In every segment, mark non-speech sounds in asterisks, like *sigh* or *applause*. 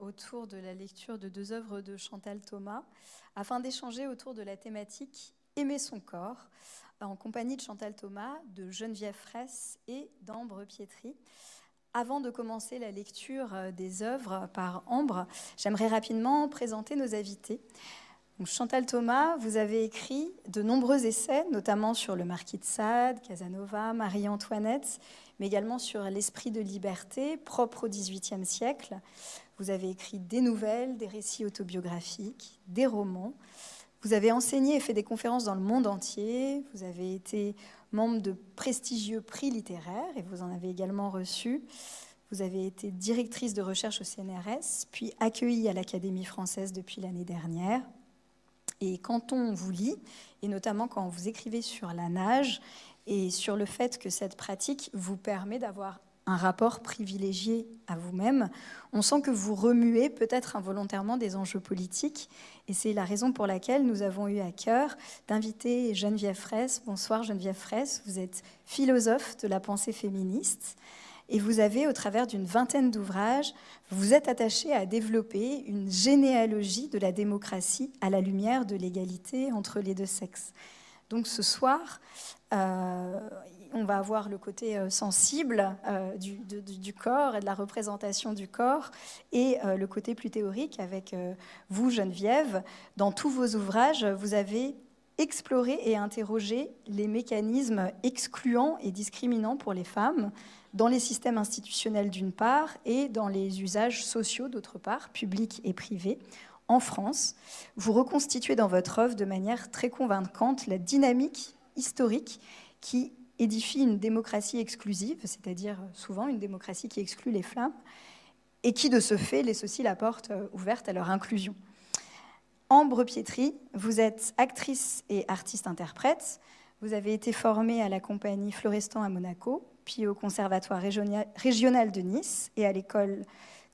autour de la lecture de deux œuvres de Chantal Thomas afin d'échanger autour de la thématique Aimer son corps en compagnie de Chantal Thomas, de Geneviève Fraisse et d'Ambre Pietri. Avant de commencer la lecture des œuvres par Ambre, j'aimerais rapidement présenter nos invités. Chantal Thomas, vous avez écrit de nombreux essais, notamment sur le marquis de Sade, Casanova, Marie-Antoinette, mais également sur l'esprit de liberté propre au XVIIIe siècle. Vous avez écrit des nouvelles, des récits autobiographiques, des romans. Vous avez enseigné et fait des conférences dans le monde entier. Vous avez été membre de prestigieux prix littéraires et vous en avez également reçu. Vous avez été directrice de recherche au CNRS, puis accueillie à l'Académie française depuis l'année dernière. Et quand on vous lit, et notamment quand vous écrivez sur la nage et sur le fait que cette pratique vous permet d'avoir un rapport privilégié à vous-même, on sent que vous remuez peut-être involontairement des enjeux politiques. Et c'est la raison pour laquelle nous avons eu à cœur d'inviter Geneviève Fraisse. Bonsoir Geneviève Fraisse, vous êtes philosophe de la pensée féministe. Et vous avez, au travers d'une vingtaine d'ouvrages, vous êtes attaché à développer une généalogie de la démocratie à la lumière de l'égalité entre les deux sexes. Donc ce soir, euh, on va avoir le côté euh, sensible euh, du, du, corps et de la représentation du corps et le côté plus théorique avec vous, Geneviève. Dans tous vos ouvrages, vous avez exploré et interrogé les mécanismes excluants et discriminants pour les femmes dans les systèmes institutionnels d'une part et dans les usages sociaux d'autre part, publics et privés. En France, vous reconstituez dans votre œuvre de manière très convaincante la dynamique historique qui édifie une démocratie exclusive, c'est-à-dire souvent une démocratie qui exclut les femmes, et qui de ce fait laisse aussi la porte euh, ouverte à leur inclusion. Ambre Pietri, vous êtes actrice et artiste-interprète. Vous avez été formée à la compagnie Florestan à Monaco, puis au Conservatoire régional de Nice et à l'école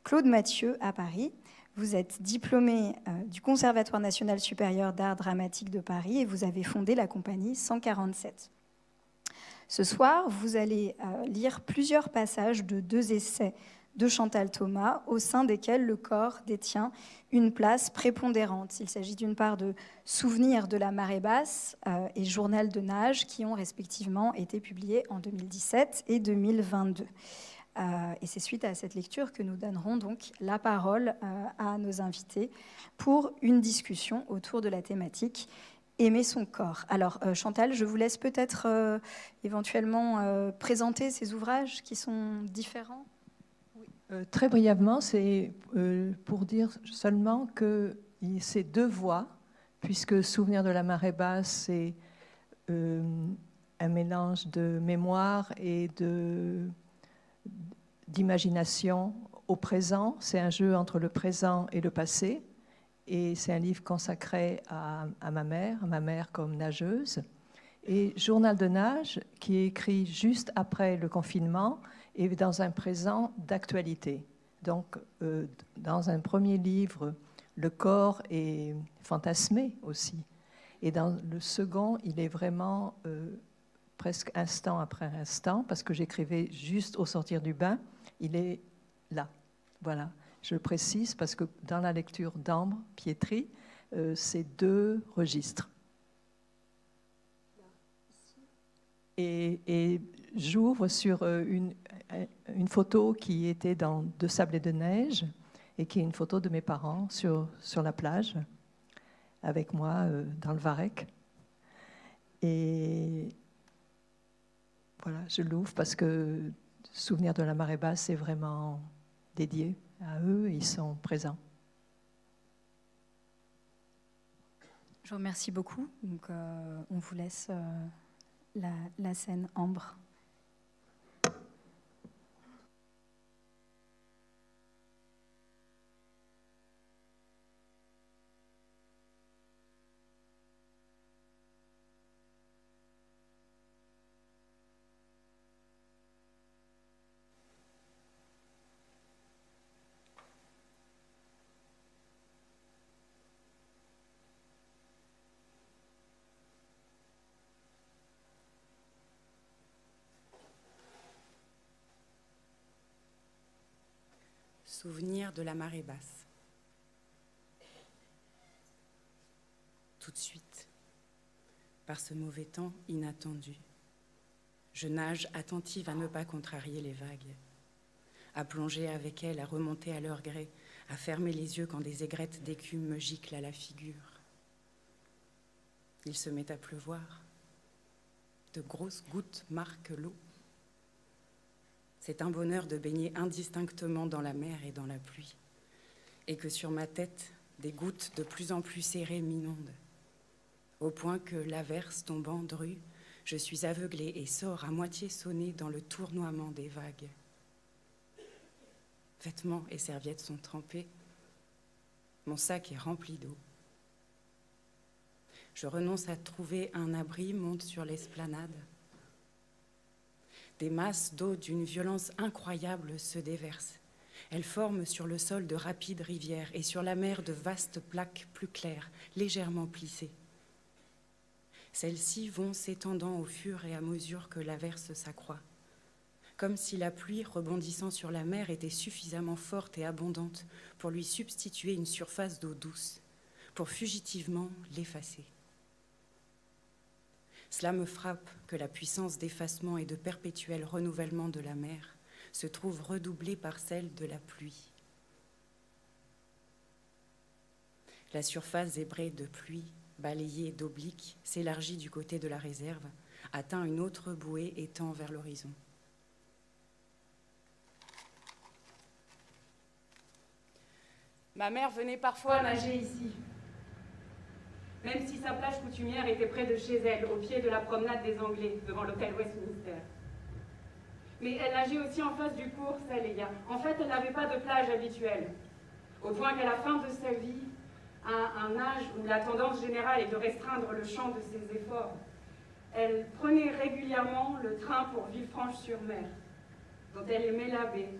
Claude Mathieu à Paris. Vous êtes diplômée euh, du Conservatoire national supérieur d'art dramatique de Paris et vous avez fondé la compagnie 147. Ce soir, vous allez euh, lire plusieurs passages de deux essais de Chantal Thomas, au sein desquels le corps détient une place prépondérante. Il s'agit d'une part de Souvenirs de la marée basse euh, et Journal de nage, qui ont respectivement été publiés en 2017 et 2022. Euh, et c'est suite à cette lecture que nous donnerons donc la parole à nos invités pour une discussion autour de la thématique aimer son corps. Alors Chantal, je vous laisse peut-être éventuellement présenter ces ouvrages qui sont différents. Euh, très brièvement, c'est euh, pour dire seulement que c'est deux voix, puisque Souvenir de la marée basse, c'est euh, un mélange de mémoire et d'imagination au présent. C'est un jeu entre le présent et le passé. Et c'est un livre consacré à, ma mère, ma mère comme nageuse. Et Journal de nage, qui est écrit juste après le confinement, et dans un présent d'actualité. Donc, euh, dans un premier livre, le corps est fantasmé aussi. Et dans le second, il est vraiment euh, presque instant après instant, parce que j'écrivais juste au sortir du bain, il est là. Voilà, je précise parce que dans la lecture d'Ambre, Pietri, euh, c'est deux registres. Et, j'ouvre sur une, euh, une photo qui était dans De sable et de neige et qui est une photo de mes parents sur, sur la plage avec moi euh, dans le Varec. Et voilà, je l'ouvre parce que Souvenir de la marée basse est vraiment dédié à eux ils sont présents. Je vous remercie beaucoup. Donc, euh, on vous laisse la, la scène Ambre. Souvenir de la marée basse. Tout de suite, par ce mauvais temps inattendu, je nage attentive à ne pas contrarier les vagues, à plonger avec elles, à remonter à leur gré, à fermer les yeux quand des aigrettes d'écume me giclent à la figure. Il se met à pleuvoir. De grosses gouttes marquent l'eau. C'est un bonheur de baigner indistinctement dans la mer et dans la pluie, et que sur ma tête, des gouttes de plus en plus serrées m'inondent, au point que l'averse tombant drue, je suis aveuglée et sors à moitié sonnée dans le tournoiement des vagues. Vêtements et serviettes sont trempés, mon sac est rempli d'eau. Je renonce à trouver un abri, monte sur l'esplanade. Des masses d'eau d'une violence incroyable se déversent. Elles forment sur le sol de rapides rivières et sur la mer de vastes plaques plus claires, légèrement plissées. Celles-ci vont s'étendant au fur et à mesure que l'averse s'accroît, comme si la pluie rebondissant sur la mer était suffisamment forte et abondante pour lui substituer une surface d'eau douce, pour fugitivement l'effacer. Cela me frappe que la puissance d'effacement et de perpétuel renouvellement de la mer se trouve redoublée par celle de la pluie. La surface zébrée de pluie, balayée d'obliques, s'élargit du côté de la réserve, atteint une autre bouée et tend vers l'horizon. Ma mère venait parfois nager ici, même si sa plage coutumière était près de chez elle, au pied de la promenade des Anglais, devant l'hôtel Westminster. Mais elle nageait aussi en face du cours Saléa. En fait, elle n'avait pas de plage habituelle, au point qu'à la fin de sa vie, à un âge où la tendance générale est de restreindre le champ de ses efforts, elle prenait régulièrement le train pour Villefranche-sur-Mer, dont elle aimait la baie,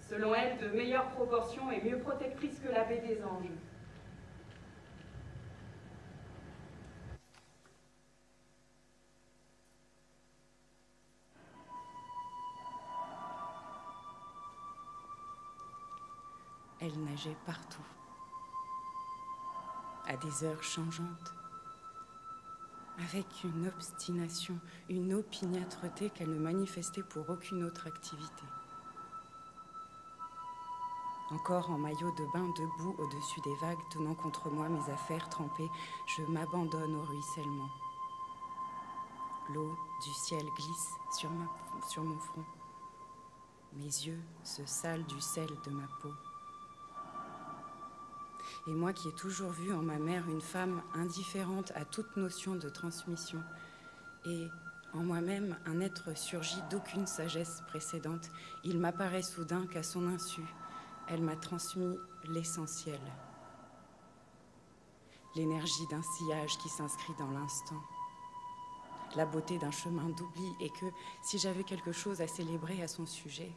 selon elle de meilleures proportions et mieux protectrice que la baie des Anges. Elle nageait partout, à des heures changeantes, avec une obstination, une opiniâtreté qu'elle ne manifestait pour aucune autre activité. Encore en maillot de bain debout au-dessus des vagues, tenant contre moi mes affaires trempées, je m'abandonne au ruissellement. L'eau du ciel glisse sur, mon front. Mes yeux se salent du sel de ma peau. Et moi qui ai toujours vu en ma mère une femme indifférente à toute notion de transmission, et en moi-même un être surgi d'aucune sagesse précédente, il m'apparaît soudain qu'à son insu, elle m'a transmis l'essentiel, l'énergie d'un sillage qui s'inscrit dans l'instant, la beauté d'un chemin d'oubli, et que si j'avais quelque chose à célébrer à son sujet,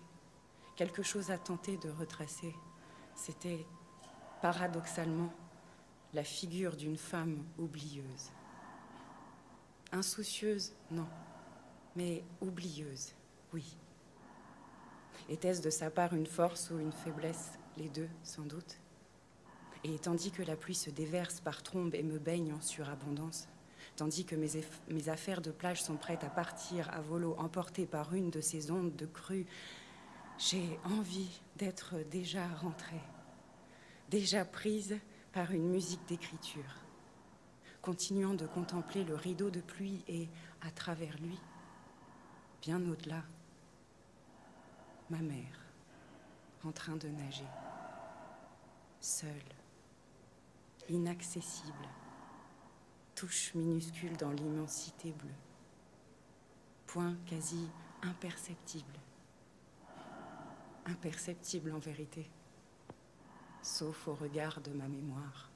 quelque chose à tenter de retracer, c'était paradoxalement la figure d'une femme oublieuse. Insoucieuse, non, mais oublieuse, oui. Était-ce de sa part une force ou une faiblesse Les deux, sans doute? Et tandis que la pluie se déverse par trombes et me baigne en surabondance, tandis que mes, mes, affaires de plage sont prêtes à partir à volo, emportées par une de ces ondes de crue, j'ai envie d'être déjà rentrée déjà prise par une musique d'écriture, continuant de contempler le rideau de pluie et, à travers lui, bien au-delà, ma mère en train de nager, seule, inaccessible, touche minuscule dans l'immensité bleue, point quasi imperceptible, imperceptible en vérité sauf au regard de ma mémoire.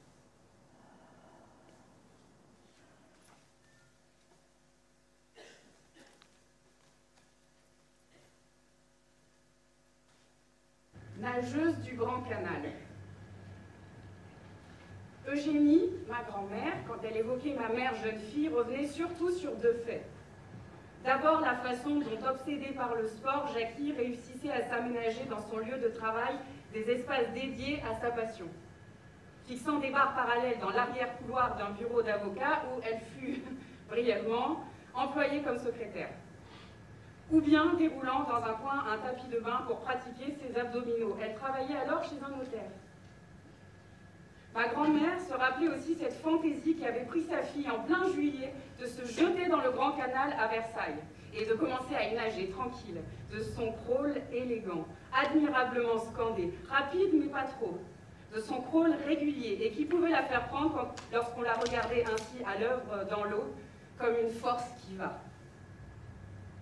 Nageuse du Grand Canal. Eugénie, ma grand-mère, quand elle évoquait ma mère jeune fille, revenait surtout sur deux faits. D'abord, la façon dont, obsédée par le sport, Jackie réussissait à s'aménager dans son lieu de travail des espaces dédiés à sa passion, fixant des barres parallèles dans l'arrière-couloir d'un bureau d'avocat où elle fut *laughs* brièvement employée comme secrétaire, ou bien déroulant dans un coin un tapis de bain pour pratiquer ses abdominaux. Elle travaillait alors chez un notaire. Ma grand-mère se rappelait aussi cette fantaisie qui avait pris sa fille en plein juillet de se jeter dans le grand canal à Versailles et de commencer à y nager tranquille, de son crawl élégant, admirablement scandé, rapide mais pas trop, de son crawl régulier et qui pouvait la faire prendre lorsqu'on la regardait ainsi à l'œuvre dans l'eau comme une force qui va.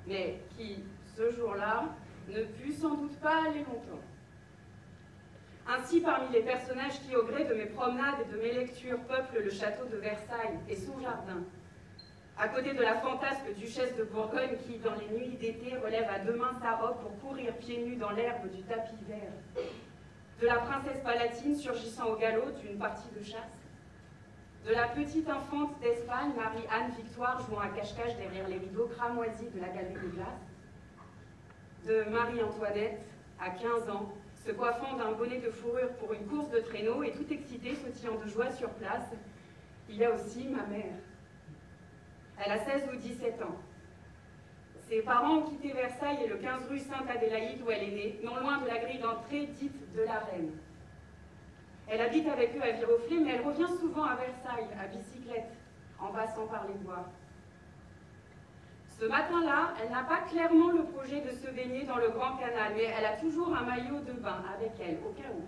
Mais qui, ce jour-là, ne put sans doute pas aller longtemps. Ainsi, parmi les personnages qui, au gré de mes promenades et de mes lectures, peuplent le château de Versailles et son jardin, à côté de la fantasque duchesse de Bourgogne qui, dans les nuits d'été, relève à deux mains sa robe pour courir pieds nus dans l'herbe du tapis vert, de la princesse palatine surgissant au galop d'une partie de chasse, de la petite infante d'Espagne, Marie-Anne Victoire, jouant à cache-cache derrière les rideaux cramoisis de la galerie de glace, de Marie-Antoinette, à 15 ans, se coiffant d'un bonnet de fourrure pour une course de traîneau et tout excitée, sautillant de joie sur place. Il y a aussi ma mère. Elle a 16 ou 17 ans. Ses parents ont quitté Versailles et le 15 rue Sainte-Adélaïde où elle est née, non loin de la grille d'entrée dite de la Reine. Elle habite avec eux à Viroflay, mais elle revient souvent à Versailles, à bicyclette, en passant par les bois. Ce matin-là, elle n'a pas clairement le projet de se baigner dans le grand canal, mais elle a toujours un maillot de bain avec elle, au cas où.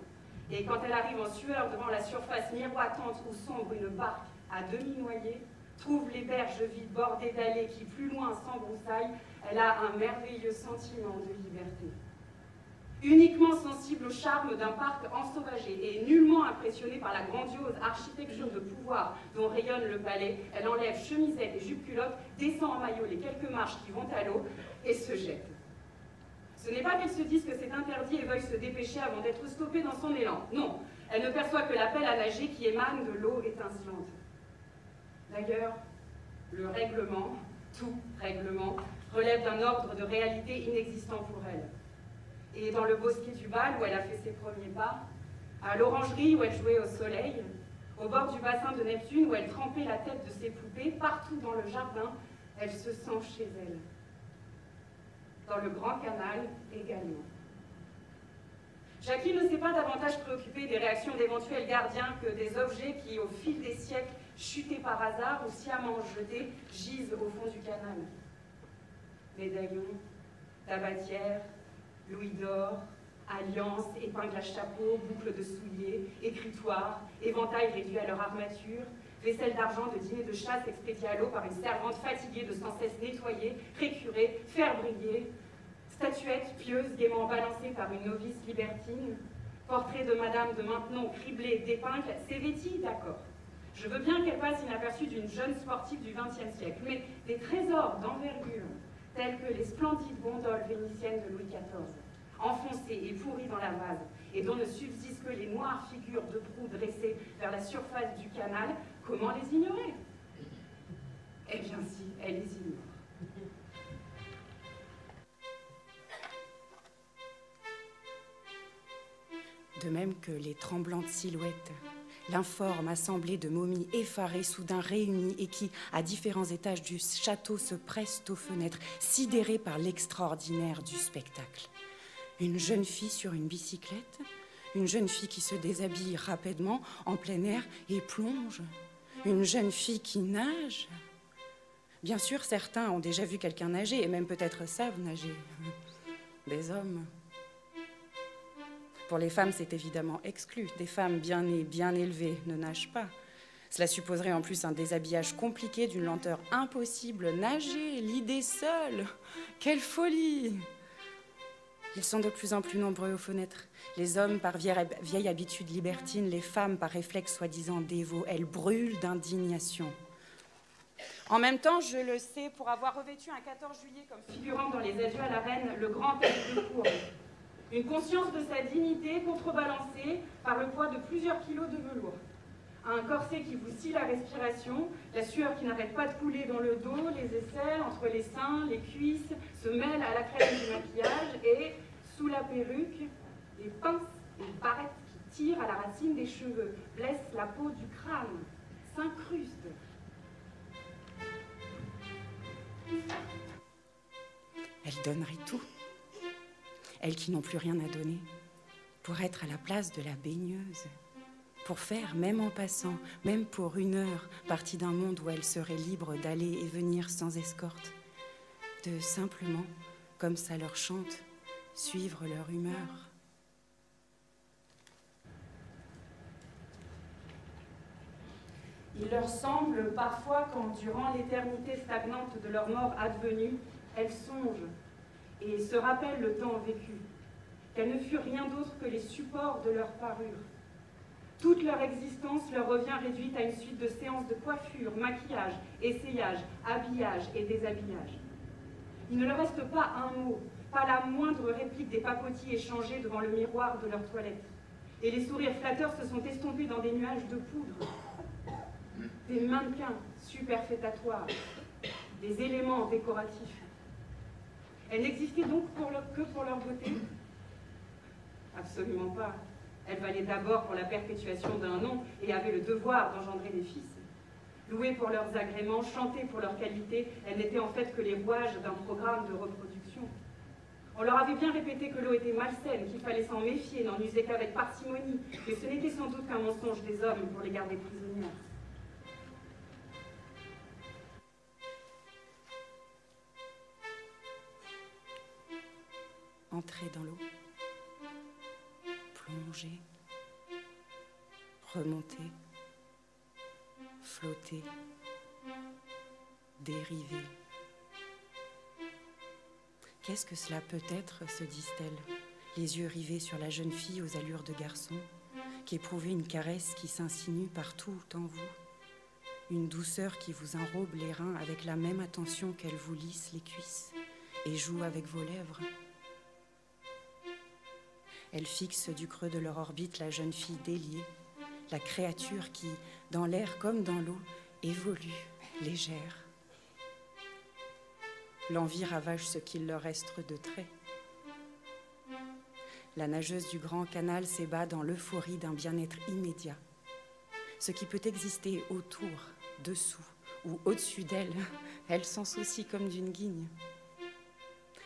Et quand elle arrive en sueur devant la surface miroitante où sombre une barque à demi noyée, trouve les berges vides bordées d'allées qui, plus loin, s'embroussaillent, elle a un merveilleux sentiment de liberté uniquement sensible au charme d'un parc ensauvagé et nullement impressionnée par la grandiose architecture de pouvoir dont rayonne le palais, elle enlève chemisette et jupe culotte, descend en maillot les quelques marches qui vont à l'eau et se jette. Ce n'est pas qu'elle se dise que c'est interdit et veuille se dépêcher avant d'être stoppée dans son élan. Non, elle ne perçoit que l'appel à nager qui émane de l'eau étincelante. D'ailleurs, le règlement, tout règlement, relève d'un ordre de réalité inexistant pour elle et dans le bosquet du bal où elle a fait ses premiers pas, à l'orangerie où elle jouait au soleil, au bord du bassin de Neptune où elle trempait la tête de ses poupées, partout dans le jardin, elle se sent chez elle. Dans le grand canal également. Jackie ne s'est pas davantage préoccupée des réactions d'éventuels gardiens que des objets qui, au fil des siècles, chutés par hasard ou sciemment jetés, gisent au fond du canal. Médaillons, tabatières, louis d'or, alliances, épingles à chapeau, boucles de souliers, écritoires, éventails réduits à leur armature, vaisselle d'argent de dîner de chasse expédiée à l'eau par une servante fatiguée de sans cesse nettoyer, récurer, faire briller, statuettes pieuses gaiement balancées par une novice libertine, portrait de Madame de Maintenon criblé d'épingles, c'est d'accord. Je veux bien qu'elle passe inaperçue d'une jeune sportive du XXe siècle, mais des trésors d'envergure, telles que les splendides gondoles vénitiennes de Louis XIV, enfoncées et pourries dans la vase, et dont ne subsistent que les noires figures de proue dressées vers la surface du canal, comment les ignorer? Eh bien si, elle les ignore. De même que les tremblantes silhouettes l'informe assemblée de momies effarées, soudain réunies et qui, à différents étages du château, se pressent aux fenêtres, sidérées par l'extraordinaire du spectacle. Une jeune fille sur une bicyclette, une jeune fille qui se déshabille rapidement en plein air et plonge, une jeune fille qui nage. Bien sûr, certains ont déjà vu quelqu'un nager et même peut-être savent nager. Des hommes pour les femmes, c'est évidemment exclu. Des femmes bien nées, bien élevées ne nagent pas. Cela supposerait en plus un déshabillage compliqué d'une lenteur impossible. Nager, l'idée seule. Quelle folie Ils sont de plus en plus nombreux aux fenêtres. Les hommes par vieille, habitude libertine, les femmes par réflexe soi-disant dévot. Elles brûlent d'indignation. En même temps, je le sais, pour avoir revêtu un 14 juillet comme figurant dans les adieux à la reine, le grand texte de cour, une conscience de sa dignité contrebalancée par le poids de plusieurs kilos de velours. Un corset qui vous scie la respiration, la sueur qui n'arrête pas de couler dans le dos, les aisselles, entre les seins, les cuisses, se mêlent à la crème du maquillage et, sous la perruque, les pinces Une barrette qui tire à la racine des cheveux, blesse la peau du crâne, s'incruste. Elle donnerait tout. Elles qui n'ont plus rien à donner, pour être à la place de la baigneuse, pour faire, même en passant, même pour une heure, partie d'un monde où elles seraient libres d'aller et venir sans escorte, de simplement, comme ça leur chante, suivre leur humeur. Il leur semble parfois quand, durant l'éternité stagnante de leur mort advenue, elles songent et se rappellent le temps vécu, qu'elles ne furent rien d'autre que les supports de leur parure. Toute leur existence leur revient réduite à une suite de séances de coiffure, maquillage, essayage, habillage et déshabillage. Il ne leur reste pas un mot, pas la moindre réplique des papotis échangés devant le miroir de leur toilette. Et les sourires flatteurs se sont estompés dans des nuages de poudre des mannequins superfétatoires, des éléments décoratifs. Elles n'existaient donc que pour leur beauté Absolument pas. Elles valaient d'abord pour la perpétuation d'un nom et avaient le devoir d'engendrer des fils. Louées pour leurs agréments, chantées pour leur qualité, elles n'étaient en fait que les rouages d'un programme de reproduction. On leur avait bien répété que l'eau était malsaine, qu'il fallait s'en méfier, n'en user qu'avec parcimonie, mais ce n'était sans doute qu'un mensonge des hommes pour les garder prisonnières. Entrer dans l'eau, plonger, remonter, flotter, dériver. Qu'est-ce que cela peut être, se disent-elles, les yeux rivés sur la jeune fille aux allures de garçon, qui éprouvait une caresse qui s'insinue partout en vous, une douceur qui vous enrobe les reins avec la même attention qu'elle vous lisse les cuisses et joue avec vos lèvres? Elles fixent du creux de leur orbite la jeune fille déliée, la créature qui, dans l'air comme dans l'eau, évolue, légère. L'envie ravage ce qu'il leur reste de trait. La nageuse du grand canal s'ébat dans l'euphorie d'un bien-être immédiat. Ce qui peut exister autour, dessous ou au-dessus d'elle, *laughs* elle s'en soucie comme d'une guigne.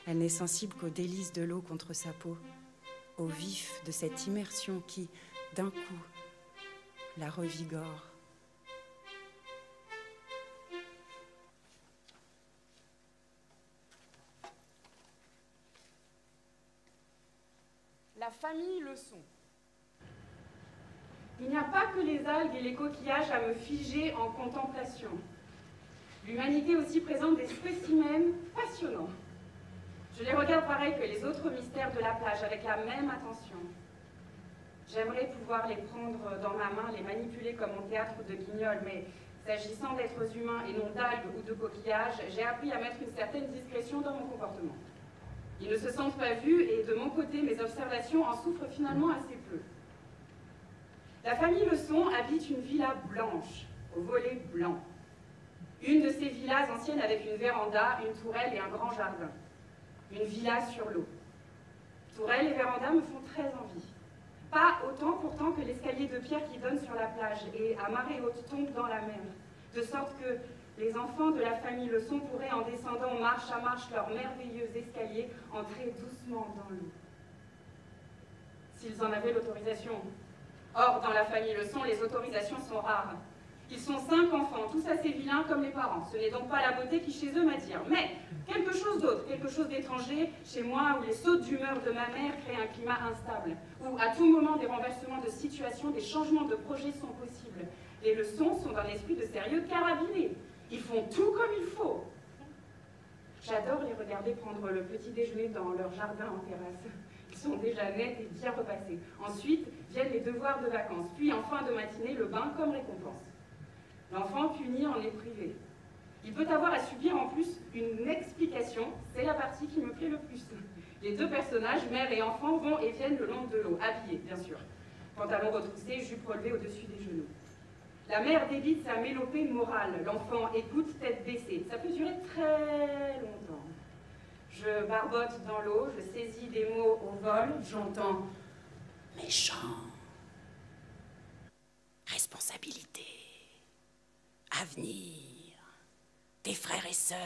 Elle n'est sensible qu'aux délices de l'eau contre sa peau, au vif de cette immersion qui, d'un coup, la revigore. La famille leçon. Il n'y a pas que les algues et les coquillages à me figer en contemplation. L'humanité aussi présente des spécimens passionnants. Je les regarde pareil que les autres mystères de la plage, avec la même attention. J'aimerais pouvoir les prendre dans ma main, les manipuler comme au théâtre de guignol, mais s'agissant d'êtres humains et non d'algues ou de coquillages, j'ai appris à mettre une certaine discrétion dans mon comportement. Ils ne se sentent pas vus et de mon côté, mes observations en souffrent finalement assez peu. La famille Leçon habite une villa blanche, au volet blanc. Une de ces villas anciennes avec une véranda, une tourelle et un grand jardin une villa sur l'eau. Tourelle et véranda me font très envie. Pas autant pourtant que l'escalier de pierre qui donne sur la plage et à marée haute tombe dans la mer, de sorte que les enfants de la famille Leçon pourraient, en descendant marche à marche leur merveilleux escalier, entrer doucement dans l'eau. S'ils en avaient l'autorisation. Or, dans la famille Leçon, les autorisations sont rares. Ils sont cinq enfants, tous assez vilains comme les parents. Ce n'est donc pas la beauté qui chez eux m'attire. Mais quelque chose d'autre, quelque chose d'étranger chez moi où les sautes d'humeur de ma mère créent un climat instable, où à tout moment des renversements de situation, des changements de projets sont possibles. Les leçons sont d'un esprit de sérieux carabiné. Ils font tout comme il faut. J'adore les regarder prendre le petit déjeuner dans leur jardin en terrasse. Ils sont déjà nets et bien repassés. Ensuite viennent les devoirs de vacances, puis en fin de matinée le bain comme récompense. L'enfant puni en est privé. Il peut avoir à subir en plus une explication, c'est la partie qui me plaît le plus. Les deux personnages, mère et enfant, vont et viennent le long de l'eau, habillés bien sûr. Pantalon retroussé, jupe relevée au-dessus des genoux. La mère débite sa mélopée morale, l'enfant écoute tête baissée. Ça peut durer très longtemps. Je barbote dans l'eau, je saisis des mots au vol, j'entends méchant. Responsabilité, avenir, tes frères et sœurs,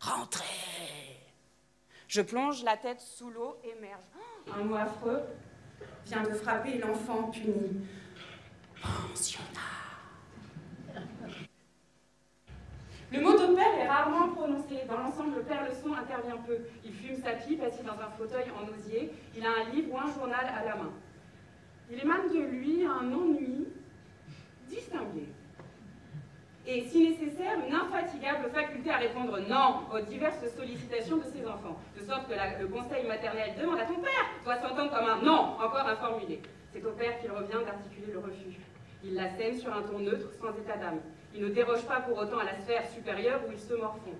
rentrez. Je plonge la tête sous l'eau, émerge. Un mot affreux vient de frapper l'enfant puni. Pensionnat. Le mot de père est rarement prononcé. Dans l'ensemble, le père leçon intervient peu. Il fume sa pipe assis dans un fauteuil en osier. Il a un livre ou un journal à la main. Il émane de lui un ennui distingué. Et, si nécessaire, une infatigable faculté à répondre non aux diverses sollicitations de ses enfants, de sorte que le conseil maternel demande à ton père doit s'entendre comme un non encore informulé. C'est au père qu'il revient d'articuler le refus. Il la sème sur un ton neutre, sans état d'âme. Il ne déroge pas pour autant à la sphère supérieure où il se morfond.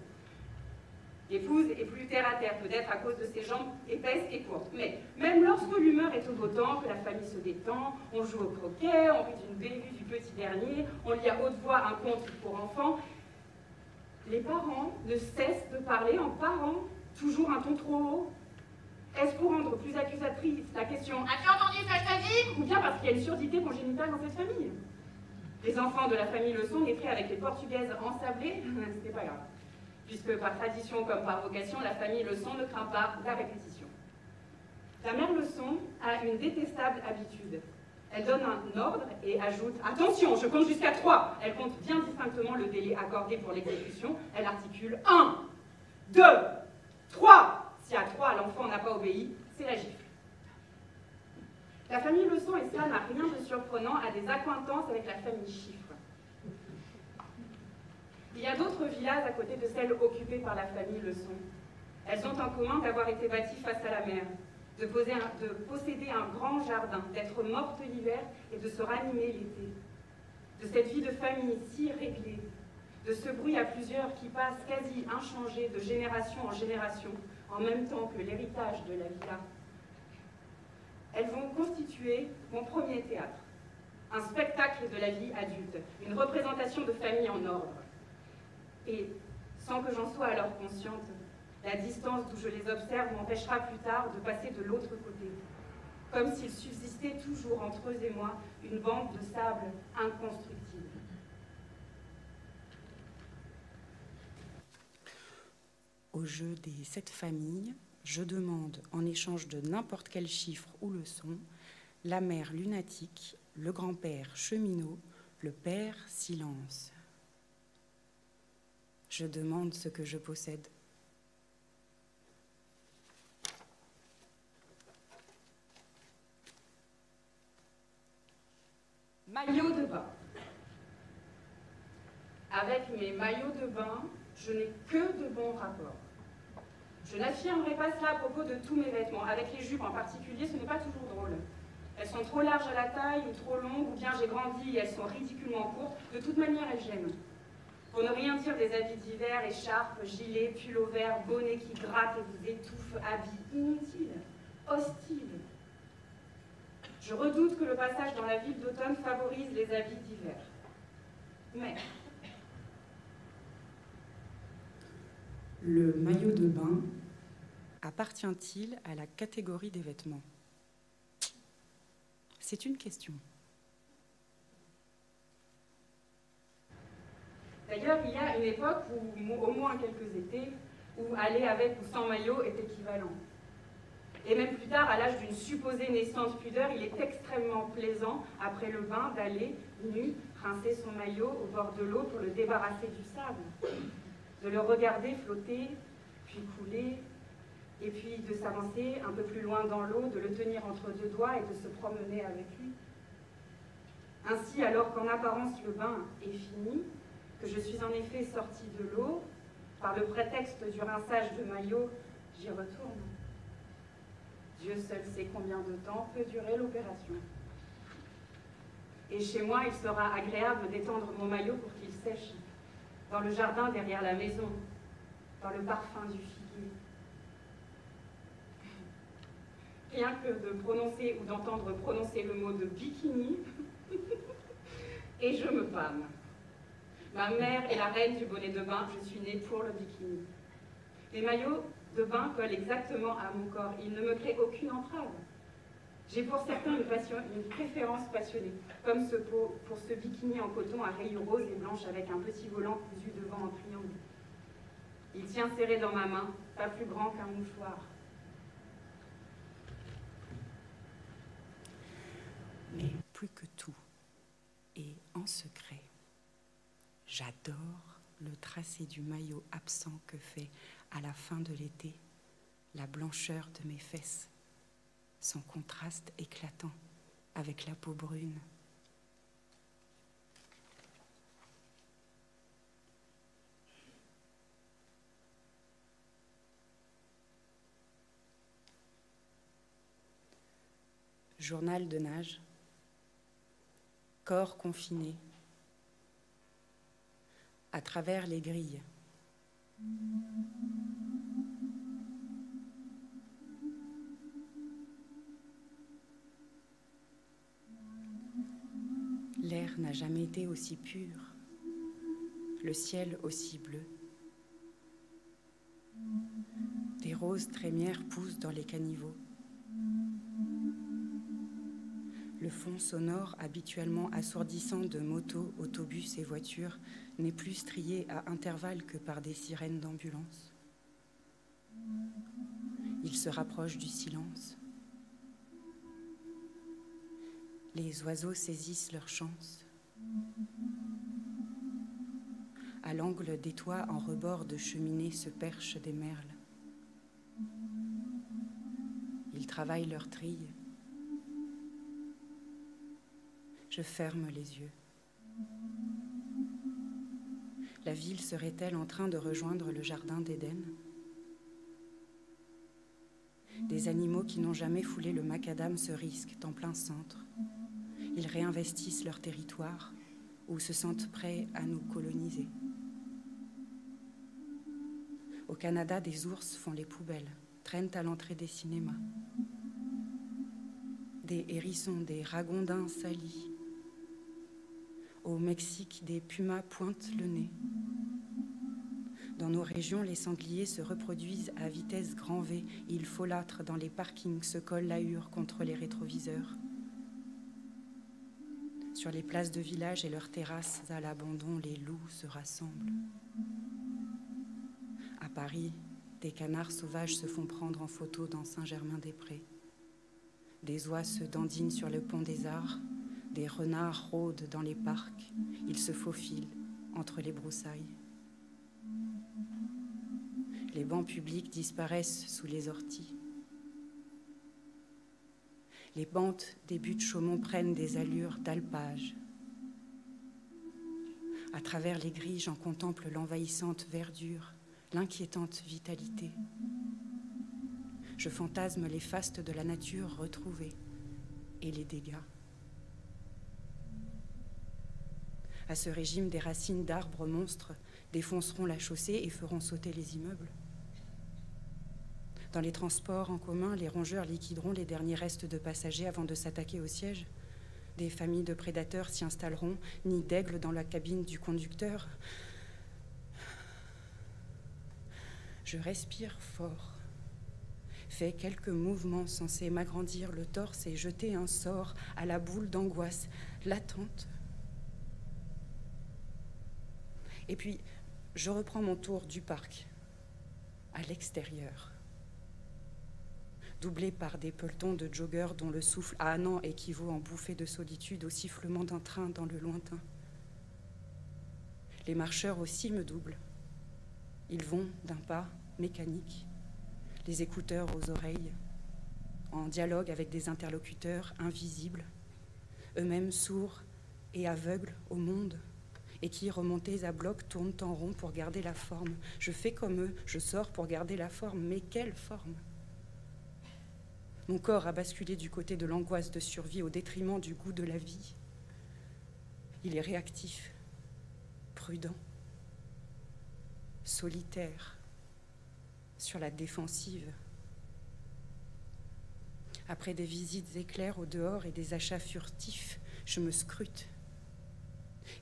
L'épouse est plus terre à terre, peut-être à cause de ses jambes épaisses et courtes. Mais même lorsque l'humeur est au beau temps, que la famille se détend, on joue au croquet, on rit d'une bévue du petit dernier, on lit à haute voix un conte pour enfants, les parents ne cessent de parler en parlant toujours un ton trop haut. Est-ce pour rendre plus accusatrice la question As-tu entendu ça, vie Ou bien parce qu'il y a une surdité congénitale dans cette famille? Les enfants de la famille Leçon, nés avec les portugaises ensablées, *laughs* c'était pas grave puisque par tradition comme par vocation, la famille Leçon ne craint pas la répétition. La mère Leçon a une détestable habitude. Elle donne un ordre et ajoute « Attention, je compte jusqu'à trois !» Elle compte bien distinctement le délai accordé pour l'exécution. Elle articule « Un, deux, trois !» Si à trois, l'enfant n'a pas obéi, c'est la gifle. La famille Leçon, et cela n'a rien de surprenant, a des accointances avec la famille Chiffre. Il y a d'autres villas à côté de celles occupées par la famille Leçon. Elles ont en commun d'avoir été bâties face à la mer, de, de posséder un grand jardin, d'être mortes l'hiver et de se ranimer l'été. De cette vie de famille si réglée, de ce bruit à plusieurs qui passe quasi inchangé de génération en génération, en même temps que l'héritage de la villa. Elles vont constituer mon premier théâtre, un spectacle de la vie adulte, une représentation de famille en ordre. Et sans que j'en sois alors consciente, la distance d'où je les observe m'empêchera plus tard de passer de l'autre côté, comme s'il subsistait toujours entre eux et moi une bande de sable inconstructible. Au jeu des sept familles, je demande, en échange de n'importe quel chiffre ou leçon, la mère lunatique, le grand-père cheminot, le père silence. Je demande ce que je possède. Maillot de bain. Avec mes maillots de bain, je n'ai que de bons rapports. Je n'affirmerai pas cela à propos de tous mes vêtements. Avec les jupes en particulier, ce n'est pas toujours drôle. Elles sont trop larges à la taille ou trop longues, ou bien j'ai grandi et elles sont ridiculement courtes. De toute manière, elles gênent. Pour ne rien dire des habits d'hiver, écharpes, gilets, pulls vert, bonnets qui grattent et vous étouffent, habits inutiles, hostiles. Je redoute que le passage dans la ville d'automne favorise les habits d'hiver. Mais le maillot de bain appartient-il à la catégorie des vêtements? C'est une question. D'ailleurs, il y a une époque où, au moins quelques étés, où aller avec ou sans maillot est équivalent. Et même plus tard, à l'âge d'une supposée naissance pudeur, il est extrêmement plaisant, après le bain, d'aller, nu, rincer son maillot au bord de l'eau pour le débarrasser du sable, de le regarder flotter, puis couler, et puis de s'avancer un peu plus loin dans l'eau, de le tenir entre deux doigts et de se promener avec lui. Ainsi, alors qu'en apparence le bain est fini, que je suis en effet sortie de l'eau, par le prétexte du rinçage de maillot, j'y retourne. Dieu seul sait combien de temps peut durer l'opération. Et chez moi, il sera agréable d'étendre mon maillot pour qu'il sèche, dans le jardin derrière la maison, dans le parfum du figuier. Rien que de prononcer ou d'entendre prononcer le mot de bikini, *laughs* et je me pâme. Ma mère est la reine du bonnet de bain, je suis née pour le bikini. Les maillots de bain collent exactement à mon corps, ils ne me créent aucune entrave. J'ai pour certains une, préférence passionnée, comme pour ce bikini en coton à rayures roses et blanches avec un petit volant cousu devant en triangle. Il tient serré dans ma main, pas plus grand qu'un mouchoir. Mais plus que tout, et en secret, j'adore le tracé du maillot absent que fait, à la fin de l'été, la blancheur de mes fesses, son contraste éclatant avec la peau brune. Journal de nage, corps confiné, à travers les grilles. L'air n'a jamais été aussi pur, le ciel aussi bleu. Des roses trémières poussent dans les caniveaux. Le fond sonore, habituellement assourdissant de motos, autobus et voitures, n'est plus strié à intervalles que par des sirènes d'ambulance. Il se rapproche du silence. Les oiseaux saisissent leur chance. À l'angle des toits en rebord de cheminée se perchent des merles. Ils travaillent leur trille. Je ferme les yeux. La ville serait-elle en train de rejoindre le jardin d'Éden? Des animaux qui n'ont jamais foulé le macadam se risquent en plein centre. Ils réinvestissent leur territoire ou se sentent prêts à nous coloniser. Au Canada, des ours font les poubelles, traînent à l'entrée des cinémas. Des hérissons, des ragondins salis. Au Mexique, des pumas pointent le nez. Dans nos régions, les sangliers se reproduisent à vitesse grand V. Ils folâtrent dans les parkings, se collent la hure contre les rétroviseurs. Sur les places de village et leurs terrasses à l'abandon, les loups se rassemblent. À Paris, des canards sauvages se font prendre en photo dans Saint-Germain-des-Prés. Des oies se dandinent sur le pont des Arts, des renards rôdent dans les parcs, ils se faufilent entre les broussailles. Les bancs publics disparaissent sous les orties. Les pentes des buttes Chaumont prennent des allures d'alpage. À travers les grilles, j'en contemple l'envahissante verdure, l'inquiétante vitalité. Je fantasme les fastes de la nature retrouvées et les dégâts. À ce régime, des racines d'arbres monstres défonceront la chaussée et feront sauter les immeubles. Dans les transports en commun, les rongeurs liquideront les derniers restes de passagers avant de s'attaquer au siège. Des familles de prédateurs s'y installeront, ni d'aigle dans la cabine du conducteur. Je respire fort, fais quelques mouvements censés m'agrandir le torse et jeter un sort à la boule d'angoisse latente. Et puis, je reprends mon tour du parc, à l'extérieur doublé par des pelotons de joggeurs dont le souffle an équivaut en bouffée de solitude au sifflement d'un train dans le lointain. Les marcheurs aussi me doublent. Ils vont d'un pas mécanique, les écouteurs aux oreilles, en dialogue avec des interlocuteurs invisibles, eux-mêmes sourds et aveugles au monde, et qui, remontés à bloc, tournent en rond pour garder la forme. Je fais comme eux, je sors pour garder la forme, mais quelle forme mon corps a basculé du côté de l'angoisse de survie au détriment du goût de la vie. Il est réactif, prudent, solitaire, sur la défensive. Après des visites éclairs au dehors et des achats furtifs, je me scrute.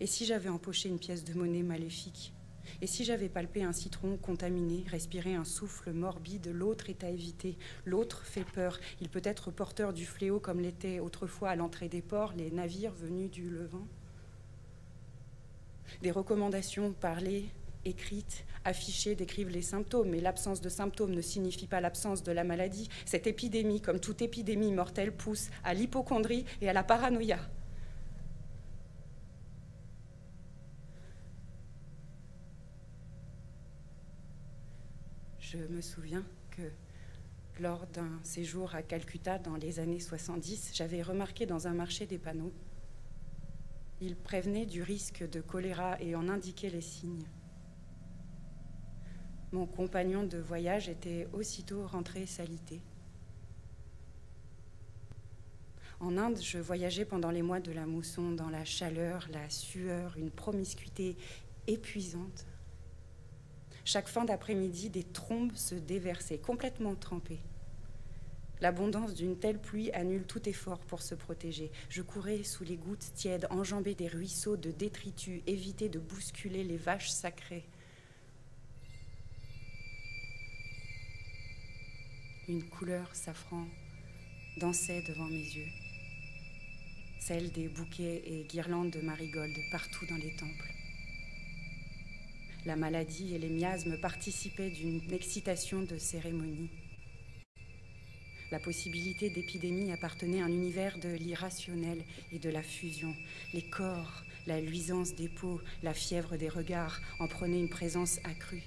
Et si j'avais empoché une pièce de monnaie maléfique? Et si j'avais palpé un citron contaminé, respiré un souffle morbide, l'autre est à éviter, l'autre fait peur. Il peut être porteur du fléau comme l'était autrefois à l'entrée des ports les navires venus du Levant. Des recommandations parlées, écrites, affichées décrivent les symptômes, mais l'absence de symptômes ne signifie pas l'absence de la maladie. Cette épidémie, comme toute épidémie mortelle, pousse à l'hypochondrie et à la paranoïa. Je me souviens que lors d'un séjour à Calcutta dans les années 70, j'avais remarqué dans un marché des panneaux. Il prévenait du risque de choléra et en indiquait les signes. Mon compagnon de voyage était aussitôt rentré salité. En Inde, je voyageais pendant les mois de la mousson dans la chaleur, la sueur, une promiscuité épuisante. Chaque fin d'après-midi, des trombes se déversaient, complètement trempées. L'abondance d'une telle pluie annule tout effort pour se protéger. Je courais sous les gouttes tièdes, enjambais des ruisseaux de détritus, éviter de bousculer les vaches sacrées. Une couleur safran dansait devant mes yeux, celle des bouquets et guirlandes de marigold partout dans les temples. La maladie et les miasmes participaient d'une excitation de cérémonie. La possibilité d'épidémie appartenait à un univers de l'irrationnel et de la fusion. Les corps, la luisance des peaux, la fièvre des regards en prenaient une présence accrue.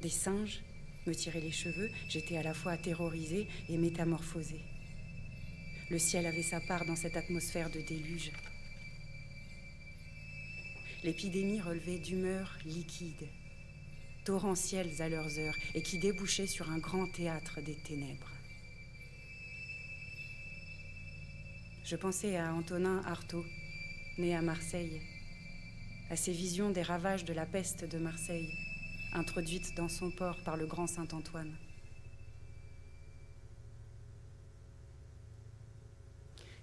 Des singes me tiraient les cheveux, j'étais à la fois terrorisée et métamorphosée. Le ciel avait sa part dans cette atmosphère de déluge l'épidémie relevait d'humeurs liquides, torrentielles à leurs heures, et qui débouchaient sur un grand théâtre des ténèbres. Je pensais à Antonin Artaud, né à Marseille, à ses visions des ravages de la peste de Marseille, introduite dans son port par le grand Saint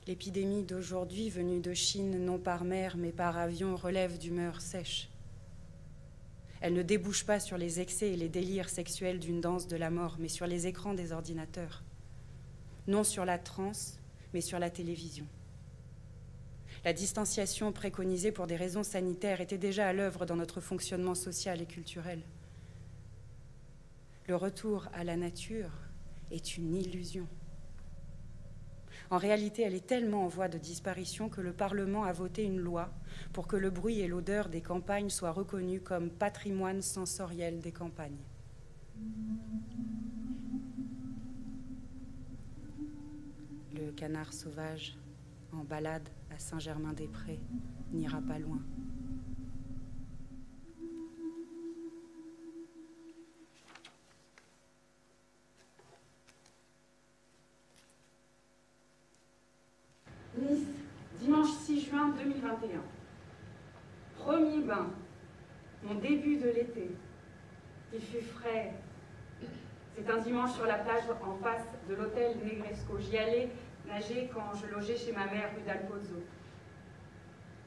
L'épidémie d'aujourd'hui, venue de Chine non par mer mais par avion, relève d'humeur sèche. Elle ne débouche pas sur les excès et les délires sexuels d'une danse de la mort, mais sur les écrans des ordinateurs. Non sur la transe, mais sur la télévision. La distanciation préconisée pour des raisons sanitaires était déjà à l'œuvre dans notre fonctionnement social et culturel. Le retour à la nature est une illusion. En réalité, elle est tellement en voie de disparition que le Parlement a voté une loi pour que le bruit et l'odeur des campagnes soient reconnus comme patrimoine sensoriel des campagnes. Le canard sauvage, en balade à Saint-Germain-des-Prés, n'ira pas loin. Nice, dimanche 6 juin 2021. Premier bain, mon début de l'été. Il fut frais. C'est un dimanche sur la plage en face de l'hôtel Negresco. J'y allais nager quand je logeais chez ma mère rue d'Alpozzo.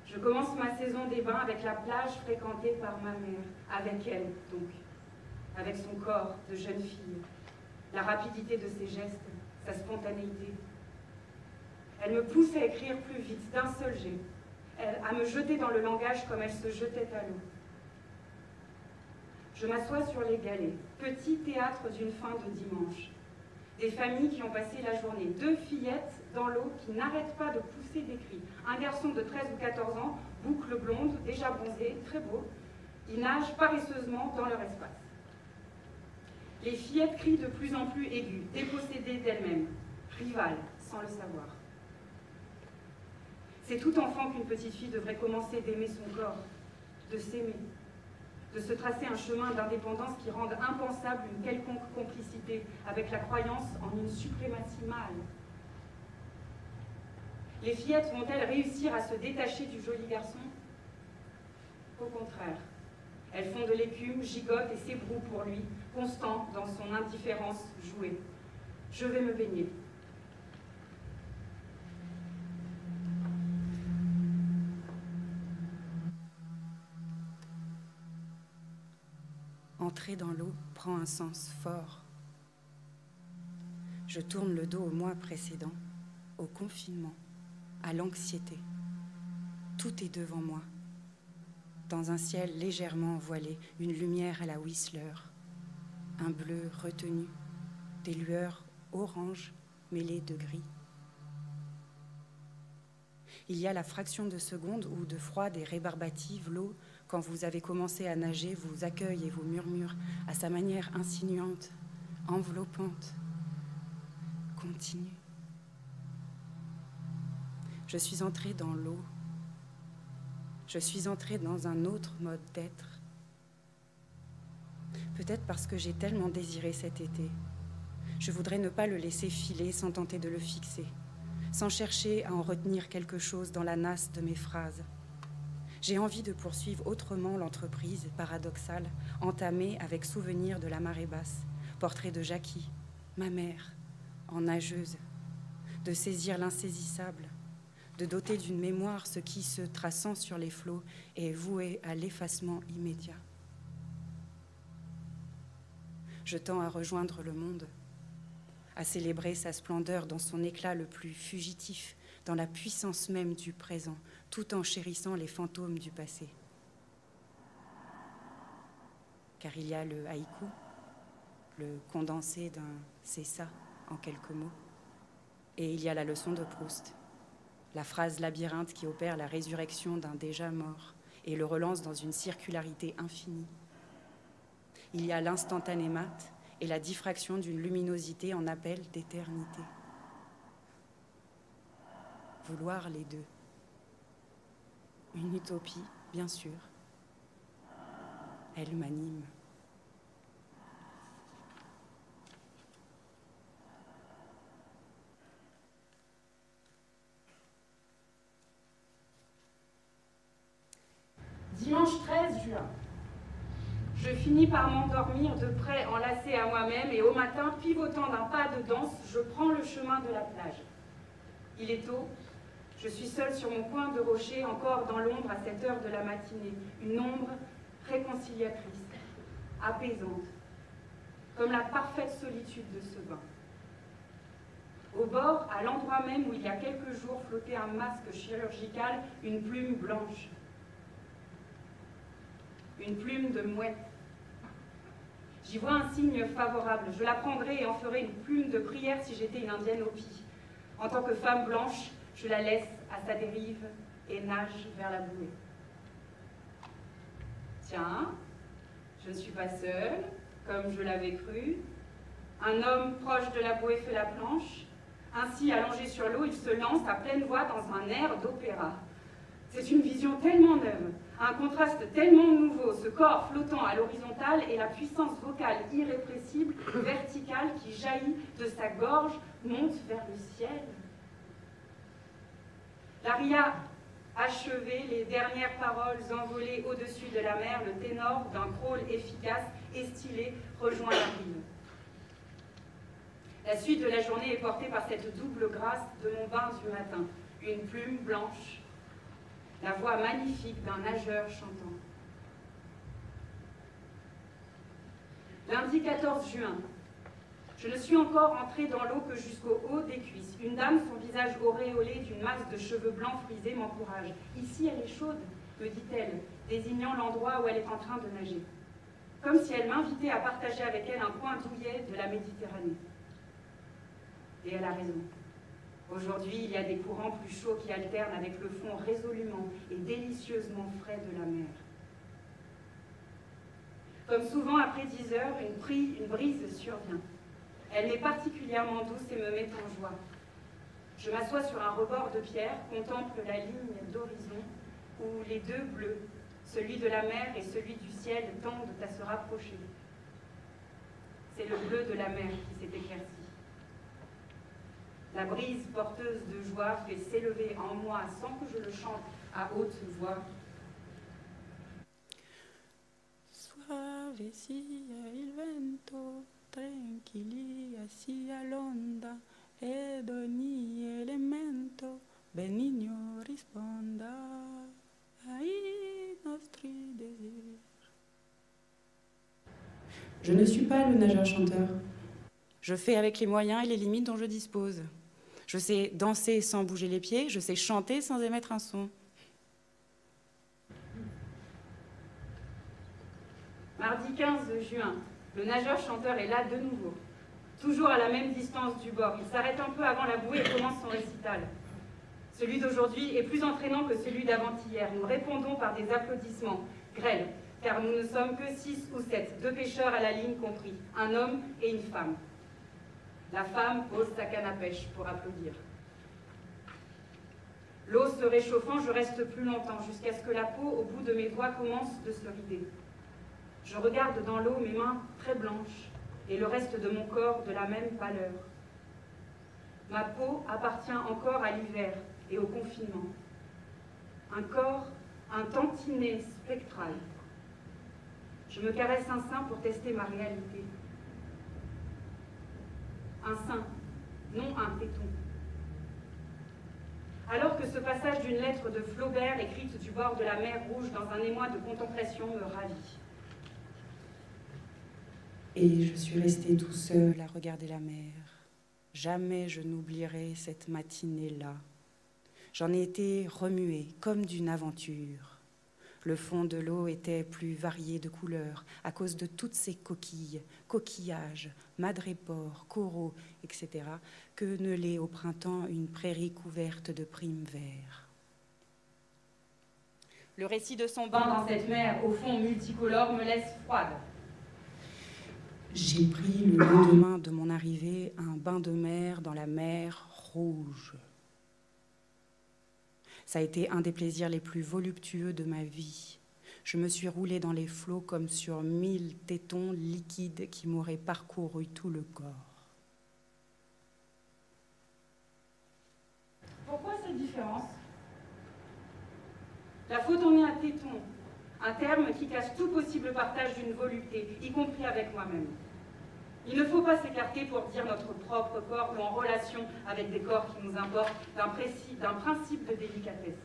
Je commence ma saison des bains avec la plage fréquentée par ma mère, avec elle donc, avec son corps de jeune fille, la rapidité de ses gestes, sa spontanéité. Elle me pousse à écrire plus vite, d'un seul jet, à me jeter dans le langage comme elle se jetait à l'eau. Je m'assois sur les galets, petit théâtre d'une fin de dimanche. Des familles qui ont passé la journée, deux fillettes dans l'eau qui n'arrêtent pas de pousser des cris. Un garçon de 13 ou 14 ans, boucle blonde, déjà bronzé, très beau. Ils nagent paresseusement dans leur espace. Les fillettes crient de plus en plus aiguës, dépossédées d'elles-mêmes, rivales, sans le savoir. C'est tout enfant qu'une petite fille devrait commencer d'aimer son corps, de s'aimer, de se tracer un chemin d'indépendance qui rende impensable une quelconque complicité avec la croyance en une suprématie mâle. Les fillettes vont-elles réussir à se détacher du joli garçon? Au contraire, elles font de l'écume, gigotent et s'ébrouent pour lui, constant dans son indifférence jouée. Je vais me baigner, entrer dans l'eau prend un sens fort. Je tourne le dos au mois précédent, au confinement, à l'anxiété. Tout est devant moi. Dans un ciel légèrement voilé, une lumière à la Whistler, un bleu retenu, des lueurs orange mêlées de gris. Il y a la fraction de seconde où, de froide et rébarbative, l'eau, quand vous avez commencé à nager, vous accueille et vous murmure à sa manière insinuante, enveloppante, continue. Je suis entrée dans l'eau. Je suis entrée dans un autre mode d'être. Peut-être parce que j'ai tellement désiré cet été. Je voudrais ne pas le laisser filer sans tenter de le fixer sans chercher à en retenir quelque chose dans la nasse de mes phrases. J'ai envie de poursuivre autrement l'entreprise paradoxale entamée avec souvenir de la marée basse, portrait de Jackie, ma mère, en nageuse, de saisir l'insaisissable, de doter d'une mémoire ce qui, se traçant sur les flots, est voué à l'effacement immédiat. Je tends à rejoindre le monde à célébrer sa splendeur dans son éclat le plus fugitif, dans la puissance même du présent, tout en chérissant les fantômes du passé. Car il y a le haïku, le condensé d'un c'est ça en quelques mots, et il y a la leçon de Proust, la phrase labyrinthe qui opère la résurrection d'un déjà mort et le relance dans une circularité infinie. Il y a l'instantané mat, et la diffraction d'une luminosité en appel d'éternité. Vouloir les deux. Une utopie, bien sûr. Elle m'anime. Dimanche 13 juin. Je finis par m'endormir de près enlacé à moi-même et au matin, pivotant d'un pas de danse, je prends le chemin de la plage. Il est tôt, je suis seule sur mon coin de rocher, encore dans l'ombre à cette heure de la matinée, une ombre réconciliatrice, apaisante, comme la parfaite solitude de ce bain. Au bord, à l'endroit même où il y a quelques jours flottait un masque chirurgical, une plume blanche, une plume de mouette. J'y vois un signe favorable. Je la prendrai et en ferai une plume de prière si j'étais une indienne Hopi. En tant que femme blanche, je la laisse à sa dérive et nage vers la bouée. Tiens, je ne suis pas seule, comme je l'avais cru. Un homme proche de la bouée fait la planche. Ainsi, allongé sur l'eau, il se lance à pleine voix dans un air d'opéra. C'est une vision tellement neuve, un contraste tellement nouveau, ce corps flottant à l'horizontale et la puissance vocale irrépressible, verticale, qui jaillit de sa gorge, monte vers le ciel. L'aria achevait les dernières paroles envolées au-dessus de la mer, le ténor d'un crawl efficace et stylé rejoint la rive. La suite de la journée est portée par cette double grâce de mon bain du matin, une plume blanche la voix magnifique d'un nageur chantant. Lundi 14 juin, je ne suis encore entrée dans l'eau que jusqu'au haut des cuisses. Une dame, son visage auréolé d'une masse de cheveux blancs frisés, m'encourage. Ici, elle est chaude, me dit-elle, désignant l'endroit où elle est en train de nager. Comme si elle m'invitait à partager avec elle un coin douillet de la Méditerranée. Et elle a raison. Aujourd'hui, il y a des courants plus chauds qui alternent avec le fond résolument et délicieusement frais de la mer. Comme souvent après 10 heures, une, une brise survient. Elle m'est particulièrement douce et me met en joie. Je m'assois sur un rebord de pierre, contemple la ligne d'horizon où les deux bleus, celui de la mer et celui du ciel, tendent à se rapprocher. C'est le bleu de la mer qui s'est éclairci. La brise porteuse de joie fait s'élever en moi, sans que je le chante à haute voix. Suave sia il vento, tranquillia sia l'onda, ed ogni elemento benigno risponda ai nostri desideri. Je ne suis pas le nageur-chanteur. Je fais avec les moyens et les limites dont je dispose. Je sais danser sans bouger les pieds, je sais chanter sans émettre un son. Mardi 15 juin, le nageur-chanteur est là de nouveau. Toujours à la même distance du bord. Il s'arrête un peu avant la bouée et commence son récital. Celui d'aujourd'hui est plus entraînant que celui d'avant-hier. Nous répondons par des applaudissements grêles, car nous ne sommes que six ou sept, deux pêcheurs à la ligne compris, un homme et une femme. La femme pose sa canne à pêche pour applaudir. L'eau se réchauffant, je reste plus longtemps, jusqu'à ce que la peau au bout de mes doigts commence de se rider. Je regarde dans l'eau mes mains très blanches et le reste de mon corps de la même pâleur. Ma peau appartient encore à l'hiver et au confinement. Un corps, un tantinet spectral. Je me caresse un sein pour tester ma réalité. Un sein, non un téton. Alors que ce passage d'une lettre de Flaubert écrite du bord de la mer Rouge dans un émoi de contemplation me ravit. Et je suis restée tout seul à regarder la mer. Jamais je n'oublierai cette matinée-là. J'en ai été remuée comme d'une aventure. Le fond de l'eau était plus varié de couleurs à cause de toutes ces coquilles, coquillages, madrépores, coraux, etc., que ne l'est au printemps une prairie couverte de primes verts. Le récit de son bain dans cette mer, au fond multicolore, me laisse froide. J'ai pris le lendemain de mon arrivée un bain de mer dans la mer rouge. Ça a été un des plaisirs les plus voluptueux de ma vie. Je me suis roulée dans les flots comme sur mille tétons liquides qui m'auraient parcouru tout le corps. Pourquoi cette différence? La faute en est un téton, un terme qui cache tout possible partage d'une volupté, y compris avec moi-même. Il ne faut pas s'écarter pour dire notre propre corps ou en relation avec des corps qui nous importent d'un principe de délicatesse.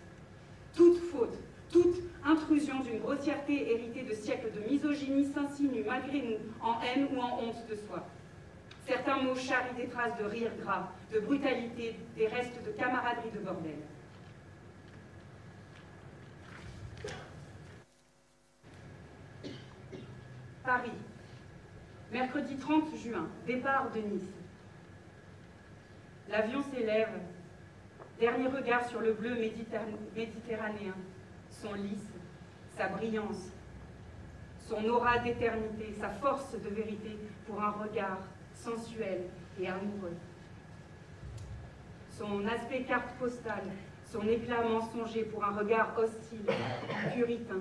Toute faute, toute intrusion d'une grossièreté héritée de siècles de misogynie s'insinue malgré nous en haine ou en honte de soi. Certains mots charrient des traces de rire gras, de brutalité, des restes de camaraderie de bordel. Paris, mercredi 30 juin, départ de Nice. L'avion s'élève, dernier regard sur le bleu méditerranéen, son lys, sa brillance, son aura d'éternité, sa force de vérité pour un regard sensuel et amoureux. Son aspect carte postale, son éclat mensonger pour un regard hostile, puritain,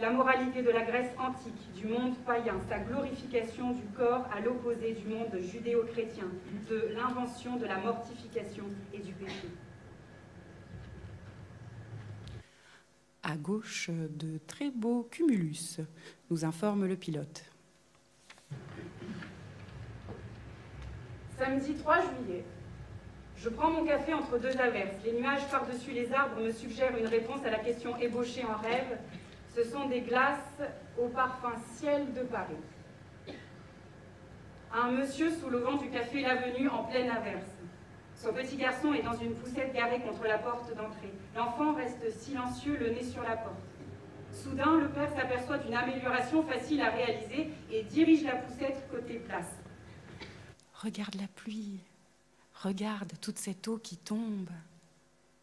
la moralité de la Grèce antique, du monde païen, sa glorification du corps à l'opposé du monde judéo-chrétien, de l'invention de la mortification et du péché. À gauche, de très beaux cumulus, nous informe le pilote. Samedi 3 juillet. Je prends mon café entre deux averses. Les nuages par-dessus les arbres me suggèrent une réponse à la question ébauchée en rêve ce sont des glaces au parfum ciel de Paris. Un monsieur sous le vent du café L'Avenue en pleine averse. Son petit garçon est dans une poussette garée contre la porte d'entrée. L'enfant reste silencieux, le nez sur la porte. Soudain, le père s'aperçoit d'une amélioration facile à réaliser et dirige la poussette côté place. Regarde la pluie, regarde toute cette eau qui tombe,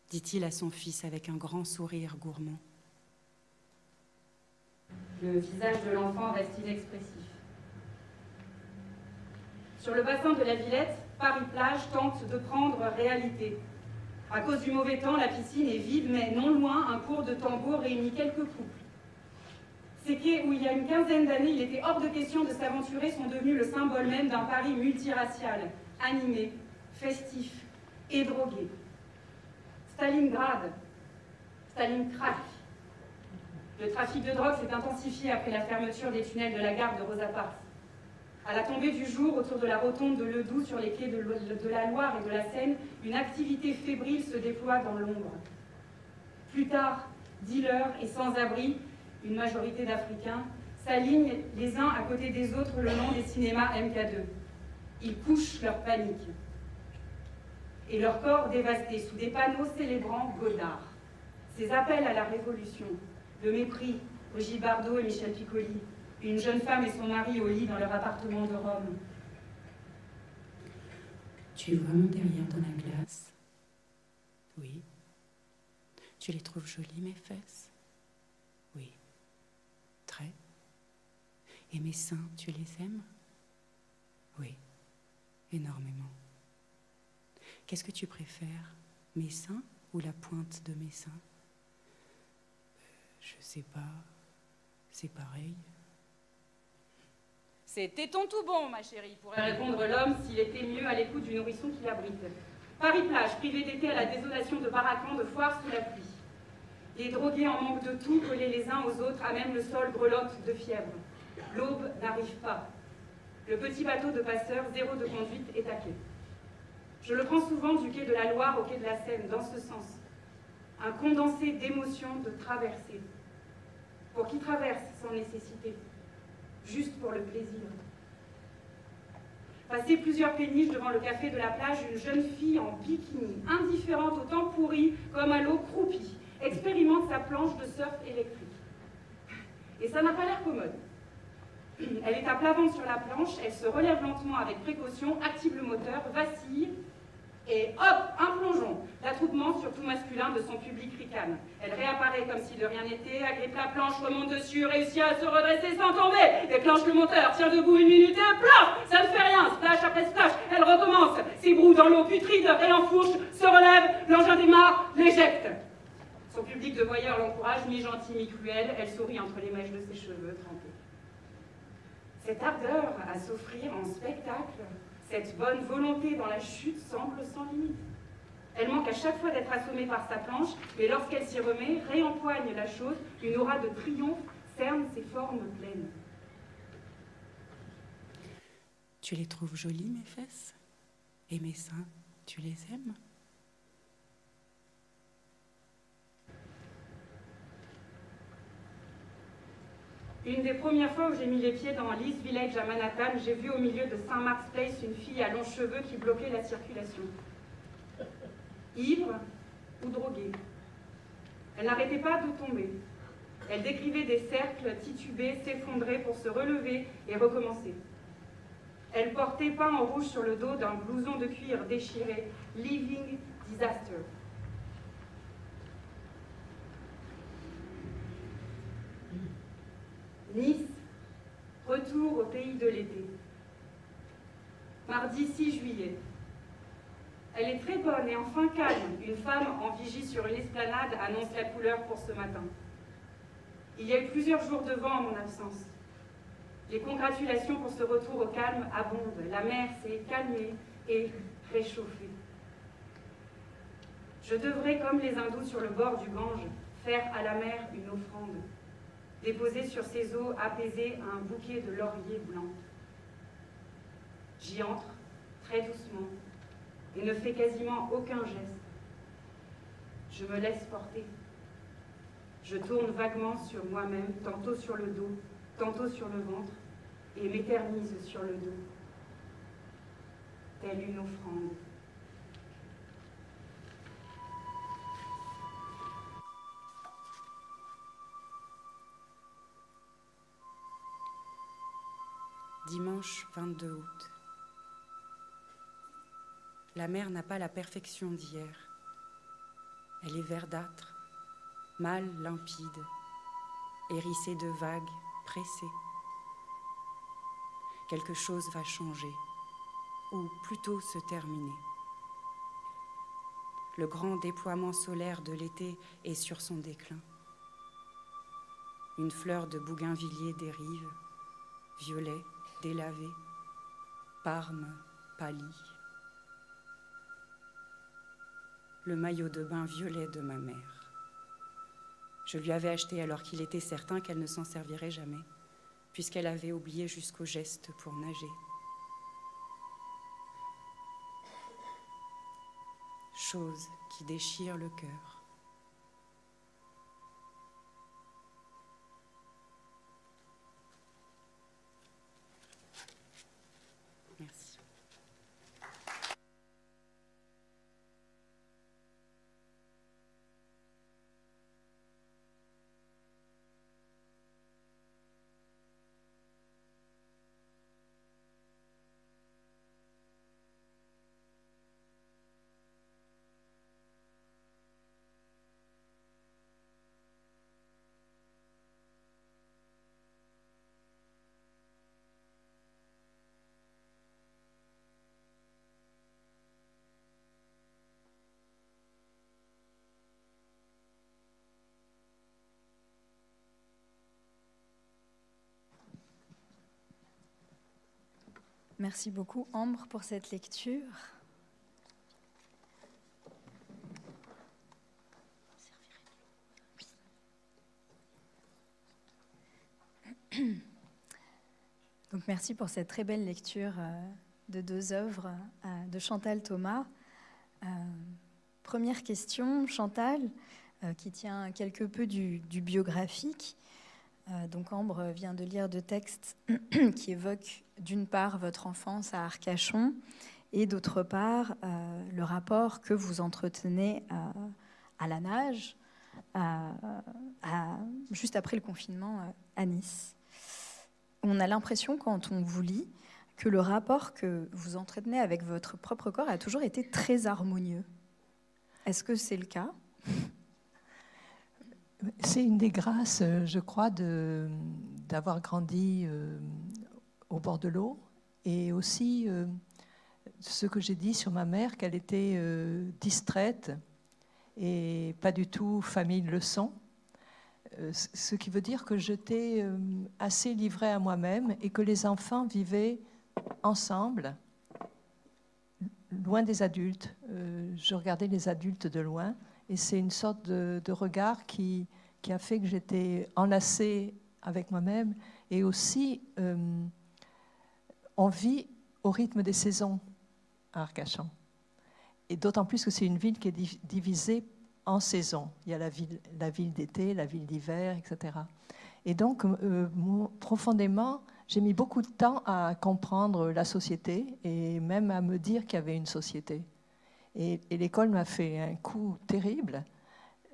dit-il à son fils avec un grand sourire gourmand. Le visage de l'enfant reste inexpressif. Sur le bassin de la Villette, Paris-Plage tente de prendre réalité. À cause du mauvais temps, la piscine est vide, mais non loin, un cours de tambour réunit quelques couples. Ces quais où il y a une quinzaine d'années, il était hors de question de s'aventurer sont devenus le symbole même d'un Paris multiracial, animé, festif et drogué. Stalingrad, Stalingrad, le trafic de drogue s'est intensifié après la fermeture des tunnels de la gare de Rosa Parks. À la tombée du jour, autour de la rotonde de Ledoux, sur les quais de, la Loire et de la Seine, une activité fébrile se déploie dans l'ombre. Plus tard, dealers et sans-abri, une majorité d'Africains, s'alignent les uns à côté des autres le long des cinémas MK2. Ils couchent leur panique et leur corps dévasté sous des panneaux célébrant Godard. Ces appels à la révolution, le mépris, Brigitte Bardot et Michel Piccoli, une jeune femme et son mari au lit dans leur appartement de Rome. Tu vois mon derrière dans la glace Oui. Tu les trouves jolies, mes fesses Oui. Très. Et mes seins, tu les aimes? Oui. Énormément. Qu'est-ce que tu préfères Mes seins ou la pointe de mes seins? Je sais pas. C'est pareil. C'est téton tout bon, ma chérie, pourrait répondre l'homme s'il était mieux à l'écoute du nourrisson qui l'abrite. Paris-Plage, privé d'été à la désolation de Baracan, de foire sous la pluie. Les drogués en manque de tout, collés les uns aux autres, à même le sol grelotte de fièvre. L'aube n'arrive pas. Le petit bateau de passeurs, zéro de conduite, est à quai. Je le prends souvent du quai de la Loire au quai de la Seine, dans ce sens. Un condensé d'émotions de traversée. Pour qui traverse sans nécessité, juste pour le plaisir. Passer plusieurs péniches devant le café de la plage, une jeune fille en bikini, indifférente au temps pourri comme à l'eau croupie, expérimente sa planche de surf électrique. Et ça n'a pas l'air commode. Elle est à plat ventre sur la planche, elle se relève lentement avec précaution, active le moteur, vacille, et hop, un plongeon. L'attroupement, surtout masculin, de son public ricane. Elle réapparaît comme si de rien n'était, agrippe la planche, remonte dessus, réussit à se redresser sans tomber, déclenche le moteur, tient debout une minute et plaf Ça ne fait rien, splash après splash, elle recommence, s'ébroue dans l'eau putride, réenfourche, se relève, l'engin démarre, l'éjecte. Son public de voyeurs l'encourage, mi-gentil, mi-cruel, elle sourit entre les mèches de ses cheveux trempés. Cette ardeur à s'offrir en spectacle cette bonne volonté dans la chute semble sans limite. Elle manque à chaque fois d'être assommée par sa planche, mais lorsqu'elle s'y remet, réempoigne la chose, une aura de triomphe cerne ses formes pleines. Tu les trouves jolies, mes fesses? Et mes seins, tu les aimes? Une des premières fois où j'ai mis les pieds dans l'East Village à Manhattan, j'ai vu au milieu de Saint Mark's Place une fille à longs cheveux qui bloquait la circulation. Ivre ou droguée. Elle n'arrêtait pas de tomber. Elle décrivait des cercles titubés, s'effondrer pour se relever et recommencer. Elle portait peint en rouge sur le dos d'un blouson de cuir déchiré, Living Disaster. Nice, retour au pays de l'été. Mardi 6 juillet. Elle est très bonne et enfin calme. Une femme en vigie sur une esplanade annonce la couleur pour ce matin. Il y a eu plusieurs jours de vent en mon absence. Les congratulations pour ce retour au calme abondent. La mer s'est calmée et réchauffée. Je devrais, comme les hindous sur le bord du Gange, faire à la mer une offrande déposer sur ses eaux apaisées un bouquet de lauriers blancs. J'y entre, très doucement, et ne fais quasiment aucun geste. Je me laisse porter. Je tourne vaguement sur moi-même, tantôt sur le dos, tantôt sur le ventre, et m'éternise sur le dos, telle une offrande. Dimanche 22 août. La mer n'a pas la perfection d'hier. Elle est verdâtre, mâle limpide, hérissée de vagues, pressée. Quelque chose va changer, ou plutôt se terminer. Le grand déploiement solaire de l'été est sur son déclin. Une fleur de bougainvillier dérive, violet, délavé, Parme pâli. Le maillot de bain violet de ma mère. Je lui avais acheté alors qu'il était certain qu'elle ne s'en servirait jamais, puisqu'elle avait oublié jusqu'au geste pour nager. Chose qui déchire le cœur. Merci beaucoup Ambre pour cette lecture. *coughs* Donc merci pour cette très belle lecture euh, de deux œuvres euh, de Chantal Thomas. Euh, première question, Chantal, qui tient quelque peu du, biographique. Donc Ambre vient de lire deux textes *clears throat* qui évoquent d'une part votre enfance à Arcachon et d'autre part le rapport que vous entretenez à la nage juste après le confinement à Nice on a l'impression, quand on vous lit, que le rapport que vous entretenez avec votre propre corps a toujours été très harmonieux. Est-ce que c'est le cas? C'est une des grâces, je crois, d'avoir grandi euh, au bord de l'eau et aussi euh, ce que j'ai dit sur ma mère, qu'elle était euh, distraite et pas du tout famille. Euh, ce qui veut dire que j'étais euh, assez livrée à moi-même et que les enfants vivaient ensemble, loin des adultes. Euh, je regardais les adultes de loin et c'est une sorte de, regard qui, a fait que j'étais enlacée avec moi-même et aussi on vit au rythme des saisons à Arcachon. Et d'autant plus que c'est une ville qui est divisée en saison. Il y a la ville, la ville d'été, la ville d'hiver, etc. Et donc, euh, profondément, j'ai mis beaucoup de temps à comprendre la société et même à me dire qu'il y avait une société. Et, l'école m'a fait un coup terrible.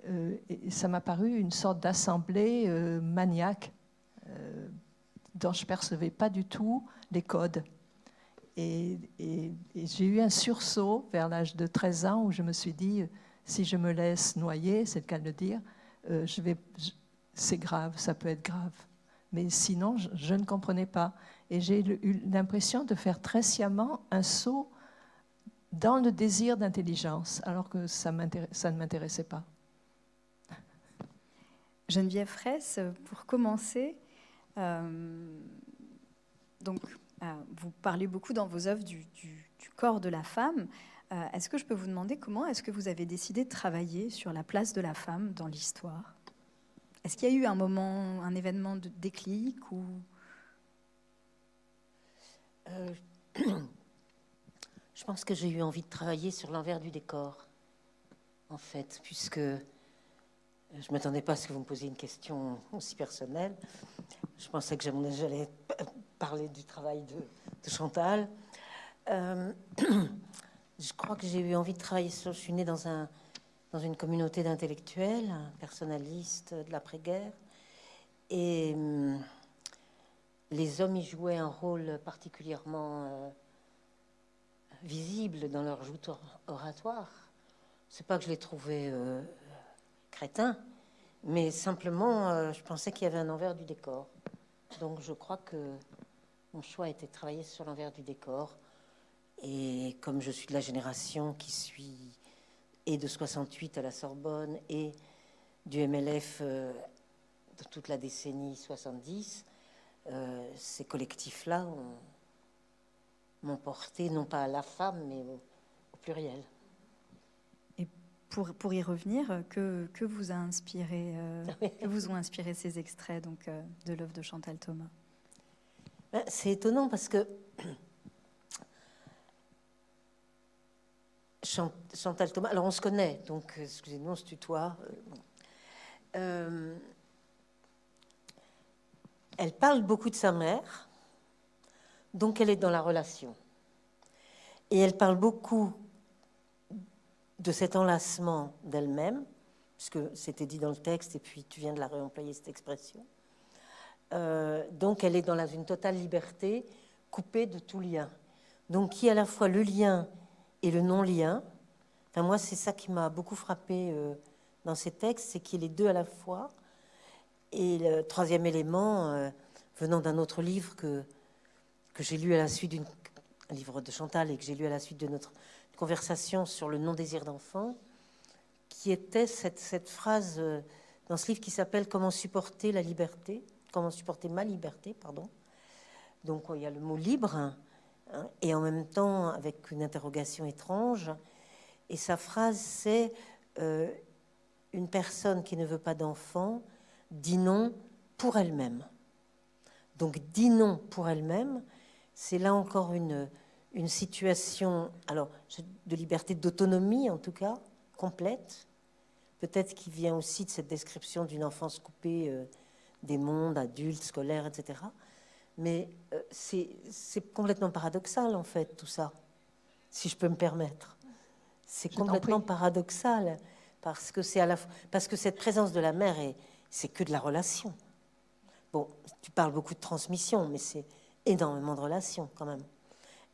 Euh, ça m'a paru une sorte d'assemblée euh, maniaque dont je percevais pas du tout les codes. et j'ai eu un sursaut vers l'âge de 13 ans où je me suis dit, si je me laisse noyer, c'est le cas de le dire, euh, je c'est grave, ça peut être grave. Mais sinon, je, ne comprenais pas. Et j'ai eu l'impression de faire très sciemment un saut dans le désir d'intelligence, alors que ça, ça ne m'intéressait pas. Geneviève Fraisse, pour commencer, euh, donc, euh, vous parlez beaucoup dans vos œuvres du, du, corps de la femme. Euh, est-ce que je peux vous demander comment est-ce que vous avez décidé de travailler sur la place de la femme dans l'histoire? Est-ce qu'il y a eu un moment, un événement de déclic ou? Euh, *clears throat* Je pense que j'ai eu envie de travailler sur l'envers du décor, en fait, puisque je ne m'attendais pas à ce que vous me posiez une question aussi personnelle. Je pensais que j'allais parler du travail de, Chantal. Euh, *clears throat* je crois que j'ai eu envie de travailler sur. Je suis née dans, un, dans une communauté d'intellectuels, personnalistes de l'après-guerre. Et hum, les hommes y jouaient un rôle particulièrement euh, visible dans leur joute oratoire. C'est pas que je les trouvais euh, crétins, mais simplement, euh, je pensais qu'il y avait un envers du décor. Donc je crois que mon choix a été de travailler sur l'envers du décor et comme je suis de la génération qui suit et de 68 à la Sorbonne et du MLF euh, de toute la décennie 70, euh, ces collectifs-là m'ont porté non pas à la femme, mais au, pluriel. Et pour, pour y revenir, que, que vous a inspiré, euh, que vous ont inspiré ces extraits donc, de l'œuvre de Chantal Thomas? Ben, C'est étonnant parce que Chantal Thomas. Alors on se connaît, donc euh, excusez-nous, on se tutoie. Euh, euh, elle parle beaucoup de sa mère, donc elle est dans la relation. Et elle parle beaucoup de cet enlacement d'elle-même, puisque c'était dit dans le texte, et puis tu viens de la réemployer cette expression. donc elle est dans une totale liberté, coupée de tout lien. Donc qui à la fois le lien et le non-lien. Enfin, moi, c'est ça qui m'a beaucoup frappé euh, dans ces textes, c'est qu'il est deux à la fois. Et le troisième élément, euh, venant d'un autre livre que, que j'ai lu à la suite d'un livre de Chantal et que j'ai lu à la suite de notre conversation sur le non-désir d'enfant, qui était cette, phrase euh, dans ce livre qui s'appelle Comment supporter la liberté, comment supporter ma liberté, pardon. Donc il y a le mot libre, hein, et en même temps avec une interrogation étrange. Et sa phrase, c'est euh, une personne qui ne veut pas d'enfant dit non pour elle-même. Donc dit non pour elle-même, c'est là encore une, une situation alors, de liberté d'autonomie, en tout cas, complète, peut-être qui vient aussi de cette description d'une enfance coupée euh, des mondes adultes, scolaires, etc. Mais euh, c'est complètement paradoxal, en fait, tout ça, si je peux me permettre. C'est complètement paradoxal, parce que, à la, parce que cette présence de la mère, c'est que de la relation. Bon, tu parles beaucoup de transmission, mais c'est énormément de relations quand même.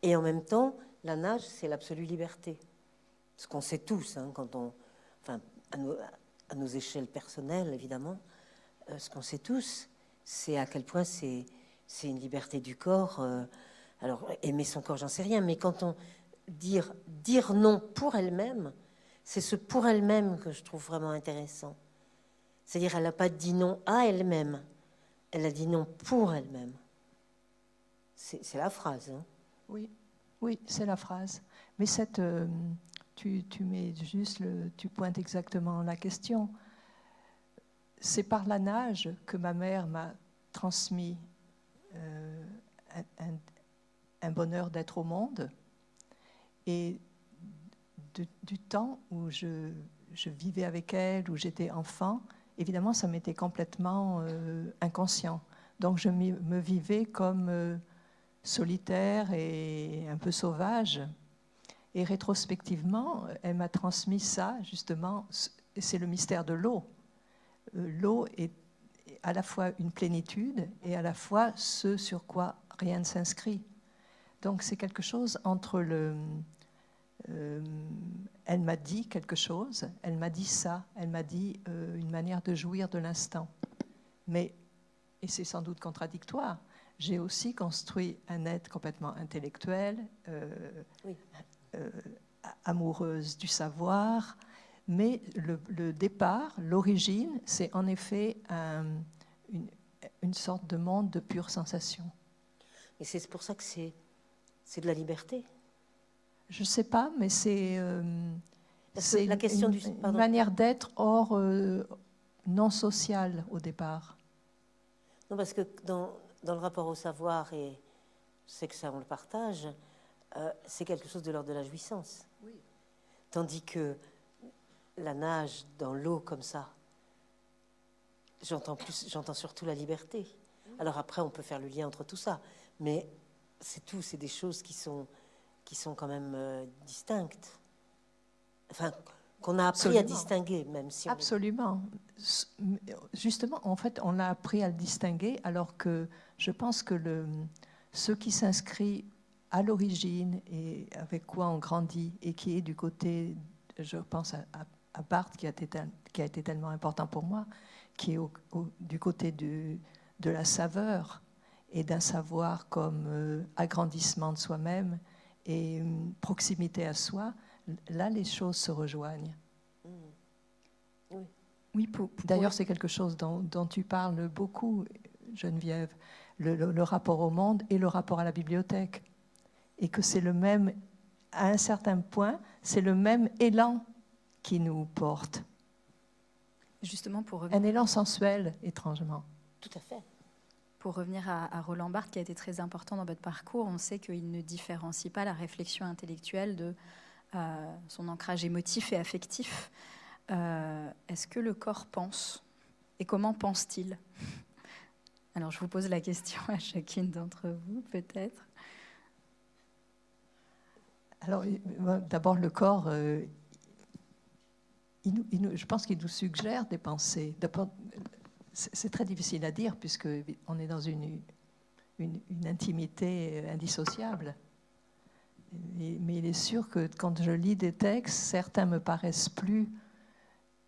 Et en même temps, la nage, c'est l'absolue liberté. Ce qu'on sait tous, hein, quand on, enfin, à nos, échelles personnelles, évidemment, euh, ce qu'on sait tous, c'est à quel point c'est, une liberté du corps. Euh, alors, aimer son corps, j'en sais rien, mais quand on dire, dire non pour elle-même, c'est ce pour elle-même que je trouve vraiment intéressant. C'est-à-dire, elle n'a pas dit non à elle-même, elle a dit non pour elle-même. C'est, la phrase. Hein. Oui, oui, c'est la phrase. Mais cette, euh, tu, mets juste, le, tu pointes exactement la question. C'est par la nage que ma mère m'a transmis euh, un, bonheur d'être au monde. Et du temps où je, vivais avec elle, où j'étais enfant, évidemment, ça m'était complètement euh, inconscient. Donc je me vivais comme solitaire et un peu sauvage. Et rétrospectivement, elle m'a transmis ça, justement, c'est le mystère de l'eau. Euh, l'eau est à la fois une plénitude et à la fois ce sur quoi rien ne s'inscrit. Donc c'est quelque chose entre le... Euh, elle m'a dit quelque chose, elle m'a dit ça, elle m'a dit euh, une manière de jouir de l'instant. Mais, et c'est sans doute contradictoire, j'ai aussi construit un être complètement intellectuel, euh, euh, amoureuse du savoir, mais le, départ, l'origine, c'est en effet une, une, sorte de monde de pure sensation. Et c'est pour ça que c'est, c'est de la liberté Je ne sais pas, mais c'est, euh, c'est la question une, du, manière d'être hors non sociale au départ. Non, parce que dans, dans le rapport au savoir, et sais que ça on le partage, euh, c'est quelque chose de l'ordre de la jouissance. Tandis que la nage dans l'eau comme ça, j'entends plus, j'entends surtout la liberté. Alors après, on peut faire le lien entre tout ça, mais c'est tout, c'est des choses qui sont qui sont quand même euh, distinctes. Enfin, qu'on a appris à distinguer, même si. Absolument. Justement, en fait, on a appris à le distinguer, alors que je pense que le, ce qui s'inscrit à l'origine et avec quoi on grandit et qui est du côté, je pense à, à, Barthes qui a, été, qui a été tellement important pour moi, qui est du côté de la saveur et d'un savoir comme euh, agrandissement de soi-même et euh, proximité à soi, là les choses se rejoignent. Mmh. Oui. oui D'ailleurs, c'est quelque chose dont, dont, tu parles beaucoup, Geneviève le, rapport au monde et le rapport à la bibliothèque. Et que c'est le même, à un certain point, c'est le même élan qui nous porte. Justement pour Un élan sensuel, étrangement. Tout à fait. Pour revenir à, Roland Barthes, qui a été très important dans votre parcours, on sait qu'il ne différencie pas la réflexion intellectuelle de euh, son ancrage émotif et affectif. Euh, est-ce que le corps pense Et comment pense-t-il? Alors je vous pose la question à chacune d'entre vous, peut-être. Alors d'abord le corps, euh, je pense qu'il nous suggère des pensées. C'est très difficile à dire puisque on est dans une, intimité indissociable. Mais il est sûr que quand je lis des textes, certains me paraissent plus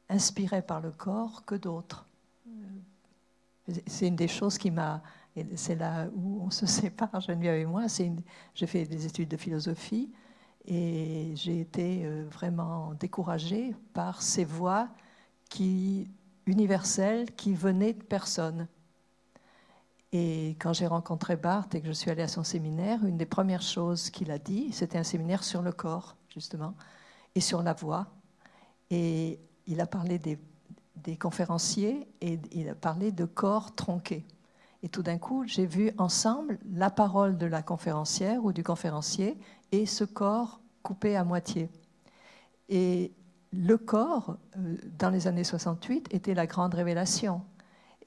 inspirés par le corps que d'autres. C'est une des choses qui m'a. C'est là où on se *laughs* sépare, Geneviève et moi. J'ai fait des études de philosophie et j'ai été euh, vraiment découragée par ces voix qui, universelles qui venaient de personnes. Et quand j'ai rencontré Barthes et que je suis allée à son séminaire, une des premières choses qu'il a dit, c'était un séminaire sur le corps, justement, et sur la voix. Et il a parlé des, conférenciers et il a parlé de corps tronqués. Et tout d'un coup, j'ai vu ensemble la parole de la conférencière ou du conférencier et ce corps coupé à moitié. Et le corps, euh, dans les années 68, était la grande révélation.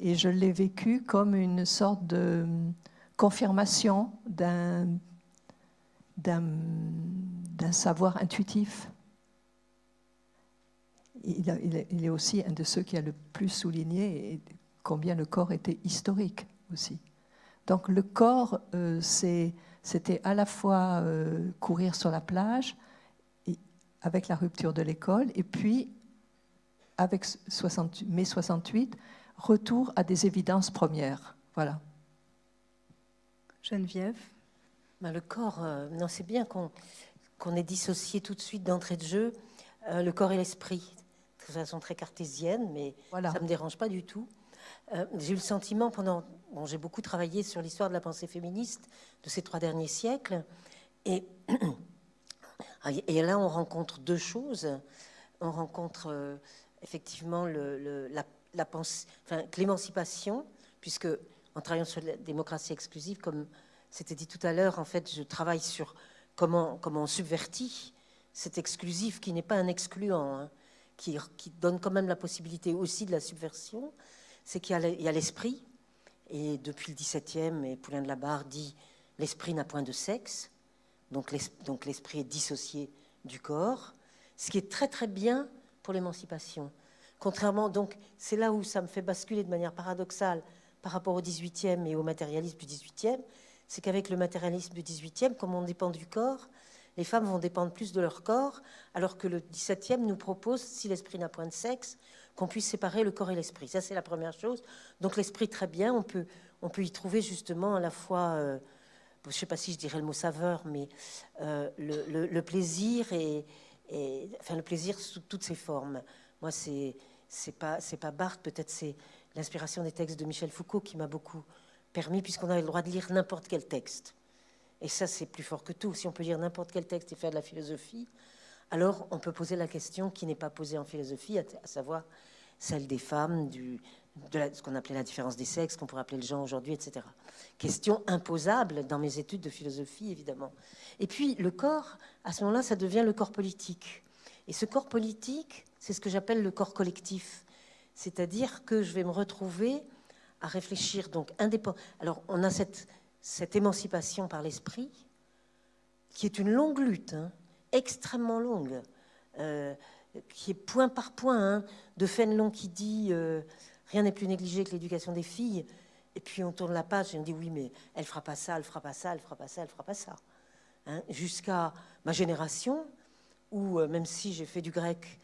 Et je l'ai vécu comme une sorte de confirmation d'un, d'un, savoir intuitif. Il, est aussi un de ceux qui a le plus souligné combien le corps était historique aussi. Donc le corps, euh, c'était à la fois euh, courir sur la plage avec la rupture de l'école, et puis avec 60, mai 68, retour à des évidences premières. Voilà. Geneviève ben, Le corps, euh, non, c'est bien qu'on ait dissocié tout de suite d'entrée de jeu le corps et l'esprit. De façon très cartésienne, mais ça ne me dérange pas du tout. Euh, j'ai eu le sentiment pendant. Bon, j'ai beaucoup travaillé sur l'histoire de la pensée féministe de ces trois derniers siècles. Et, *clears throat* et là, on rencontre deux choses. On rencontre euh, effectivement le, la, la l'émancipation, puisque en travaillant sur la démocratie exclusive, comme c'était dit tout à l'heure, en fait, je travaille sur comment, comment on subvertit cet exclusif qui n'est pas un excluant, hein, qui, qui, donne quand même la possibilité aussi de la subversion c'est qu'il y a l'esprit, et depuis le XVIIe, et Poulain de la Barre dit l'esprit n'a point de sexe, donc l'esprit est dissocié du corps, ce qui est très très bien pour l'émancipation. Contrairement, donc, c'est là où ça me fait basculer de manière paradoxale par rapport au XVIIIe et au matérialisme du XVIIIe, c'est qu'avec le matérialisme du XVIIIe, comme on dépend du corps, les femmes vont dépendre plus de leur corps, alors que le XVIIe nous propose, si l'esprit n'a point de sexe, qu'on puisse séparer le corps et l'esprit. Ça, c'est la première chose. Donc l'esprit, très bien, on peut, on peut y trouver justement à la fois, euh, je ne sais pas si je dirais le mot saveur, mais euh, le, plaisir et, enfin le plaisir sous toutes ses formes. Moi, c'est c'est pas c'est pas Barthes, peut-être c'est l'inspiration des textes de Michel Foucault qui m'a beaucoup permis, puisqu'on avait le droit de lire n'importe quel texte. Et ça, c'est plus fort que tout. Si on peut lire n'importe quel texte et faire de la philosophie, alors on peut poser la question qui n'est pas posée en philosophie, à, savoir celle des femmes, de ce qu'on appelait la différence des sexes, qu'on pourrait appeler le genre aujourd'hui, etc. Question imposable dans mes études de philosophie, évidemment. Et puis le corps, à ce moment-là, ça devient le corps politique. Et ce corps politique, c'est ce que j'appelle le corps collectif. C'est-à-dire que je vais me retrouver à réfléchir donc indépendant. Alors on a cette, cette émancipation par l'esprit, qui est une longue lutte. Hein extrêmement longue, euh, qui est point par point, hein, de Fénelon qui dit euh, rien n'est plus négligé que l'éducation des filles. Et puis on tourne la page et on dit oui, mais elle fera pas ça, elle fera pas ça, elle fera pas ça, elle fera pas ça. Hein, jusqu'à ma génération, où euh, même si j'ai fait du grec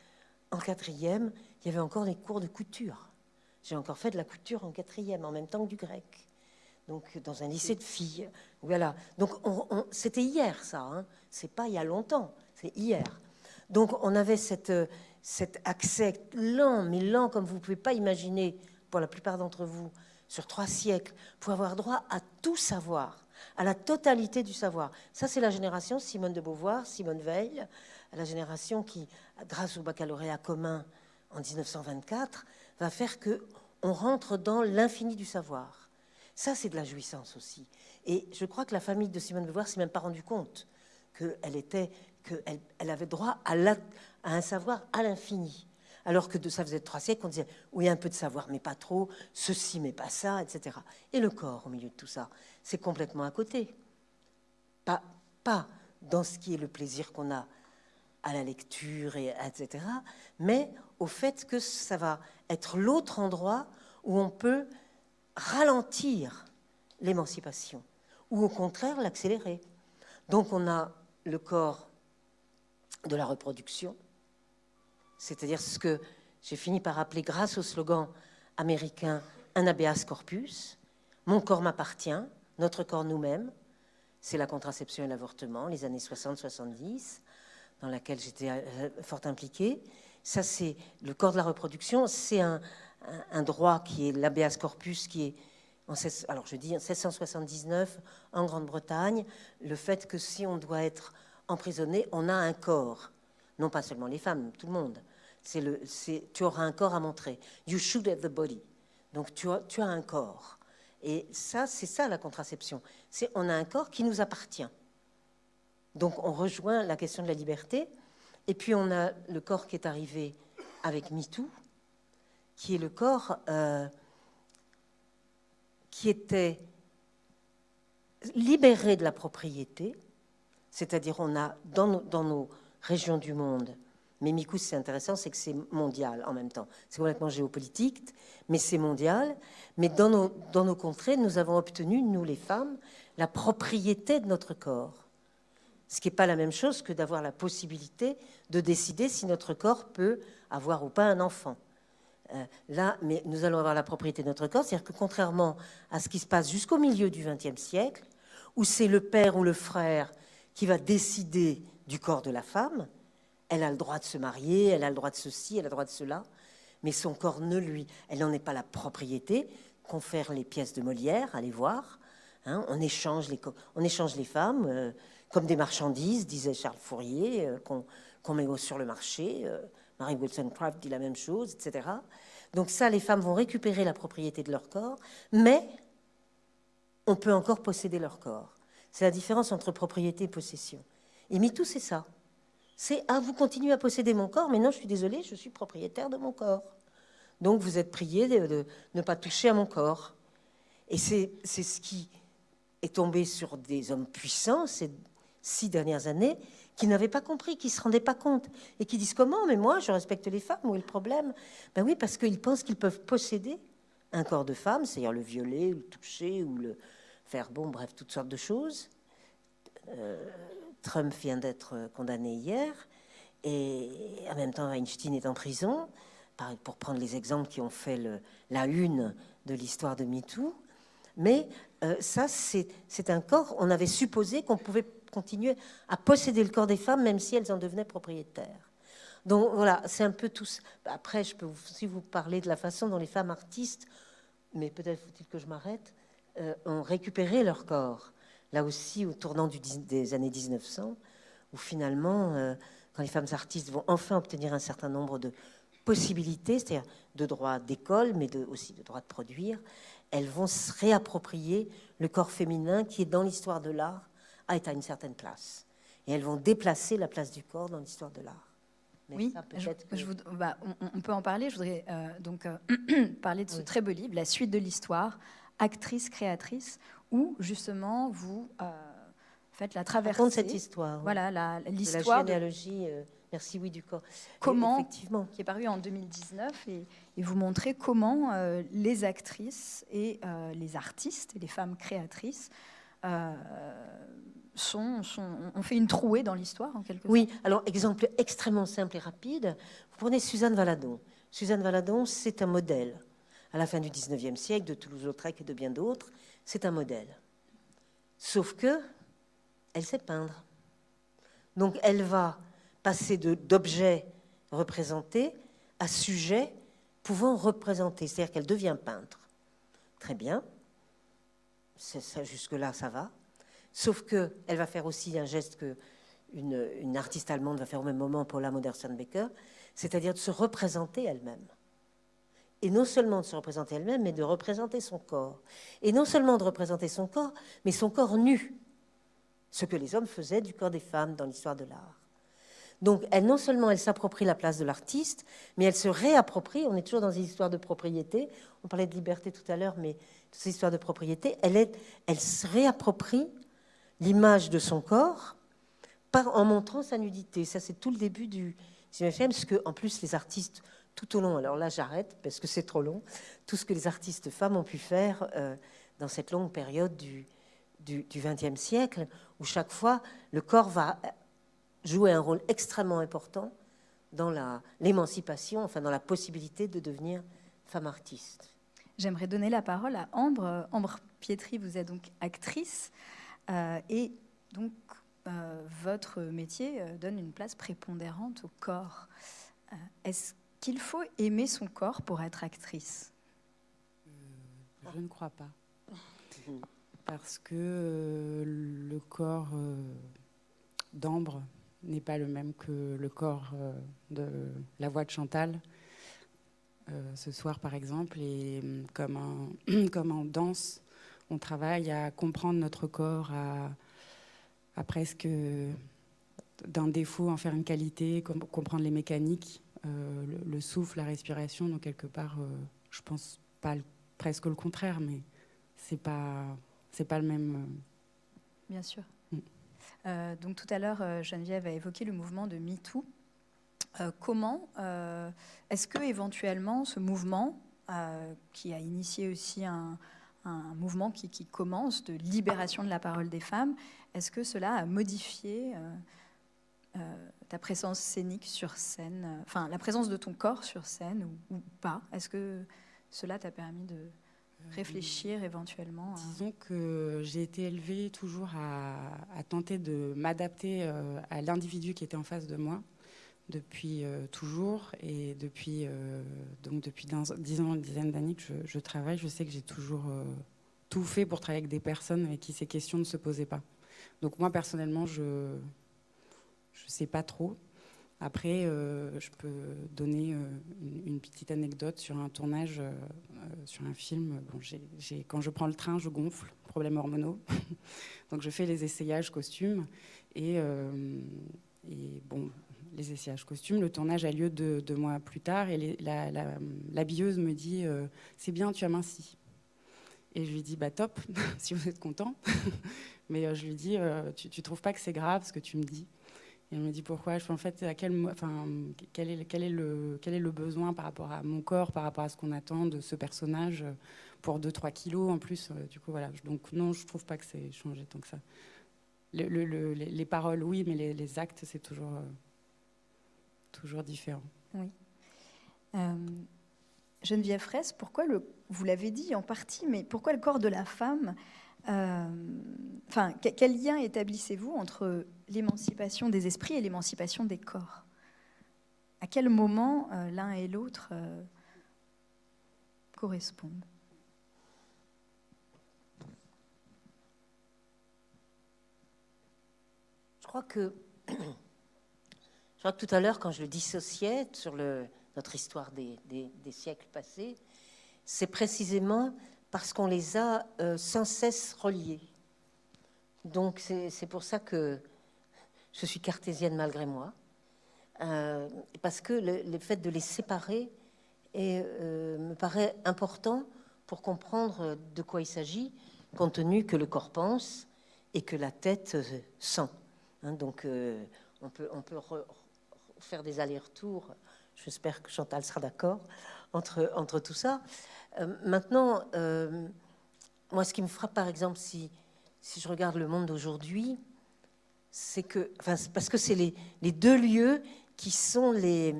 en quatrième, il y avait encore des cours de couture. J'ai encore fait de la couture en quatrième, en même temps que du grec. Donc dans un lycée de filles. Voilà. Donc c'était hier ça. Hein. C'est pas il y a longtemps, c'est hier. Donc on avait cette, cet accès lent, mais lent comme vous ne pouvez pas imaginer pour la plupart d'entre vous, sur trois siècles, pour avoir droit à tout savoir, à la totalité du savoir. Ça, c'est la génération Simone de Beauvoir, Simone Veil, la génération qui, grâce au baccalauréat commun en 1924, va faire que on rentre dans l'infini du savoir. Ça, c'est de la jouissance aussi. Et je crois que la famille de Simone de Beauvoir s'est même pas rendu compte qu'elle était, qu'elle elle avait droit à, un savoir à l'infini. Alors que de, ça faisait trois siècles qu'on disait oui un peu de savoir mais pas trop, ceci mais pas ça, etc. Et le corps au milieu de tout ça, c'est complètement à côté. Pas, pas dans ce qui est le plaisir qu'on a à la lecture, et, etc. Mais au fait que ça va être l'autre endroit où on peut ralentir l'émancipation ou au contraire l'accélérer. Donc on a le corps de la reproduction, c'est-à-dire ce que j'ai fini par appeler, grâce au slogan américain, un habeas corpus, mon corps m'appartient, notre corps nous-mêmes, c'est la contraception et l'avortement, les années 60-70, dans laquelle j'étais euh, fort impliquée. Ça, c'est le corps de la reproduction, c'est un, droit qui est l'habeas corpus, qui est en 16 alors je dis en 1679 en Grande-Bretagne, le fait que si on doit être emprisonné, on a un corps. Non pas seulement les femmes, tout le monde. C'est le, tu auras un corps à montrer. You should have the body. Donc tu as, tu as un corps. Et ça, c'est ça la contraception. C'est on a un corps qui nous appartient. Donc on rejoint la question de la liberté. Et puis on a le corps qui est arrivé avec MeToo, qui est le corps euh, qui était libéré de la propriété, c'est-à-dire on a dans nos, régions du monde, mais Mikus c'est intéressant, c'est que c'est mondial en même temps. C'est complètement géopolitique, mais c'est mondial. Mais dans nos, dans nos contrées, nous avons obtenu, nous les femmes, la propriété de notre corps. Ce qui n'est pas la même chose que d'avoir la possibilité de décider si notre corps peut avoir ou pas un enfant. Euh, là, mais nous allons avoir la propriété de notre corps, c'est-à-dire que contrairement à ce qui se passe jusqu'au milieu du XXe siècle, où c'est le père ou le frère qui va décider du corps de la femme, elle a le droit de se marier, elle a le droit de ceci, elle a le droit de cela, mais son corps ne lui, elle n'en est pas la propriété. Confère les pièces de Molière, allez voir. Hein, on, échange les, on échange les femmes euh, comme des marchandises, disait Charles Fourier, euh, qu'on met sur le marché. Euh, Marie Wilson Craft dit la même chose, etc. Donc ça, les femmes vont récupérer la propriété de leur corps, mais on peut encore posséder leur corps. C'est la différence entre propriété et possession. Et MeToo, c'est ça. C'est ah, vous continuez à posséder mon corps, mais non, je suis désolée, je suis propriétaire de mon corps. Donc vous êtes prié de, ne pas toucher à mon corps. Et c'est ce qui est tombé sur des hommes puissants ces six dernières années qui n'avaient pas compris, qui ne se rendaient pas compte et qui disent comment Mais moi, je respecte les femmes, où est le problème? Ben oui, parce qu'ils pensent qu'ils peuvent posséder un corps de femme, c'est-à-dire le violer, le toucher ou le faire, bon, bref, toutes sortes de choses. Euh, Trump vient d'être condamné hier, et en même temps, Einstein est en prison, pour prendre les exemples qui ont fait la une de l'histoire de MeToo. Mais euh, ça, c'est un corps, on avait supposé qu'on pouvait continuer à posséder le corps des femmes, même si elles en devenaient propriétaires. Donc voilà, c'est un peu tout. Après, je peux aussi vous parler de la façon dont les femmes artistes, mais peut-être faut-il que je m'arrête, euh, ont récupéré leur corps là aussi au tournant des années 1900, où finalement, euh, quand les femmes artistes vont enfin obtenir un certain nombre de possibilités, c'est-à-dire de droits d'école, mais aussi de droits de produire, elles vont se réapproprier le corps féminin qui est dans l'histoire de l'art à une certaine place. Et elles vont déplacer la place du corps dans l'histoire de l'art. oui, bah, on, peut en parler. Je voudrais euh, donc euh, *clears throat* parler de ce très beau livre, La suite de l'histoire, actrice, créatrice, où justement vous euh, faites la traversée. Raconte cette histoire. Voilà, l'histoire. La, généalogie. Euh, merci, oui, du corps. Comment, effectivement. qui est paru en 2019, et, vous montrez comment euh, les actrices et les artistes et les femmes créatrices sont, sont, ont fait une trouée dans l'histoire, en quelque sorte. Oui, alors, exemple extrêmement simple et rapide. Vous prenez Suzanne Valadon. Suzanne Valadon, c'est un modèle à la fin du 19e siècle, de Toulouse-Lautrec et de bien d'autres, c'est un modèle. Sauf que elle sait peindre. Donc elle va passer d'objets représentés à sujets pouvant représenter, c'est-à-dire qu'elle devient peintre. Très bien, jusque-là ça va. Sauf qu'elle va faire aussi un geste que une, artiste allemande va faire au même moment, Paula Modersohn-Becker, c'est-à-dire de se représenter elle-même et non seulement de se représenter elle-même, mais de représenter son corps. Et non seulement de représenter son corps, mais son corps nu, ce que les hommes faisaient du corps des femmes dans l'histoire de l'art. Donc, non seulement elle s'approprie la place de l'artiste, mais elle se réapproprie, on est toujours dans une histoire de propriété, on parlait de liberté tout à l'heure, mais cette histoire de propriété, elle, est, elle se réapproprie l'image de son corps en montrant sa nudité. Ça, c'est tout le début du 19e, parce que, en plus, les artistes tout au long, alors là j'arrête parce que c'est trop long, tout ce que les artistes femmes ont pu faire euh, dans cette longue période du, XXe siècle, où chaque fois le corps va jouer un rôle extrêmement important dans l'émancipation, enfin dans la possibilité de devenir femme artiste. J'aimerais donner la parole à Ambre. Ambre Pietri, vous êtes donc actrice et donc euh, votre métier donne une place prépondérante au corps. Est-ce qu'il faut aimer son corps pour être actrice? Euh, Je ne crois pas. Parce que euh, le corps euh, d'Ambre n'est pas le même que le corps euh, de la voix de Chantal. ce soir, par exemple, et un, *clears throat* comme en danse, on travaille à comprendre notre corps, à, à presque d'un défaut en faire une qualité, comprendre les mécaniques, le, le, souffle, la respiration. Donc quelque part, je pense pas presque le contraire, mais c'est pas c'est pas le même. Euh. Bien sûr. Mm. Euh, donc tout à l'heure, euh, Geneviève a évoqué le mouvement de MeToo. comment est-ce que éventuellement ce mouvement, qui a initié aussi un, mouvement qui, qui, commence de libération de la parole des femmes, est-ce que cela a modifié ta présence scénique sur scène, enfin la présence de ton corps sur scène ou, ou pas? Est-ce que cela t'a permis de réfléchir éventuellement Disons que j'ai été élevée toujours à, tenter de m'adapter euh, à l'individu qui était en face de moi depuis euh, toujours et depuis euh, donc depuis dix ans, une dizaine d'années que je, travaille, je sais que j'ai toujours tout fait pour travailler avec des personnes avec qui ces questions ne se posaient pas. Donc moi personnellement, je ne sais pas trop. Après, euh, je peux donner euh, une, petite anecdote sur un tournage, euh, sur un film. Bon, quand je prends le train, je gonfle, problème hormonaux. *laughs* Donc je fais les essayages costumes. Et, et, bon, les essayages costumes, le tournage a lieu deux, mois plus tard. Et l'habilleuse la, me dit C'est bien, tu as minci. Et je lui dis Bah top, *laughs* si vous êtes content. *laughs* Mais je lui dis Tu ne trouves pas que c'est grave ce que tu me dis? Et elle me dit pourquoi? Je fais en fait, à quel, quel, est, quel, est le, quel est le besoin par rapport à mon corps, par rapport à ce qu'on attend de ce personnage pour 2-3 kilos en plus. Euh, du coup, voilà. Donc, non, je trouve pas que c'est changé tant que ça. Le, les paroles, oui, mais les, actes, c'est toujours, euh, toujours différent. Oui. Euh, Geneviève Fraisse, pourquoi le, vous l'avez dit en partie, mais pourquoi le corps de la femme euh, enfin, quel lien établissez-vous entre l'émancipation des esprits et l'émancipation des corps? À quel moment euh, l'un et l'autre euh, correspondent? Je crois que, je crois que tout à l'heure, quand je le dissociais sur notre histoire des, siècles passés, c'est précisément parce qu'on les a euh, sans cesse reliés. Donc c'est pour ça que je suis cartésienne malgré moi, euh, parce que le, fait de les séparer euh, me paraît important pour comprendre de quoi il s'agit, compte tenu que le corps pense et que la tête sent. Hein, donc on peut faire des allers-retours, j'espère que Chantal sera d'accord, entre, entre tout ça. Euh, maintenant, euh, moi, ce qui me frappe, par exemple, si, si je regarde le monde d'aujourd'hui, c'est que, enfin, parce que c'est les, les, deux lieux qui sont les,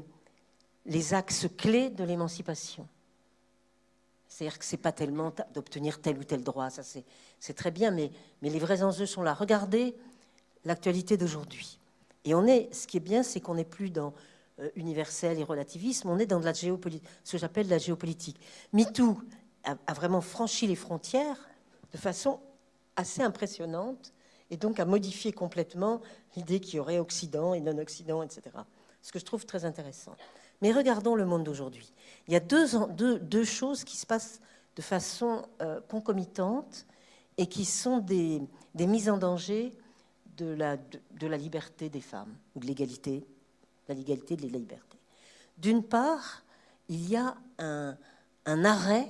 les axes clés de l'émancipation. C'est-à-dire que c'est pas tellement d'obtenir tel ou tel droit, ça c'est très bien, mais, mais les vrais enjeux sont là. Regardez l'actualité d'aujourd'hui. Et on est, ce qui est bien, c'est qu'on n'est plus dans euh, universel et relativisme, on est dans de la ce que j'appelle la géopolitique. MeToo a, vraiment franchi les frontières de façon assez impressionnante et donc a modifié complètement l'idée qu'il y aurait Occident et non-Occident, etc. Ce que je trouve très intéressant. Mais regardons le monde d'aujourd'hui. Il y a deux, choses qui se passent de façon euh, concomitante et qui sont des mises en danger de la, liberté des femmes ou de l'égalité la liberté. D'une part, il y a un, arrêt,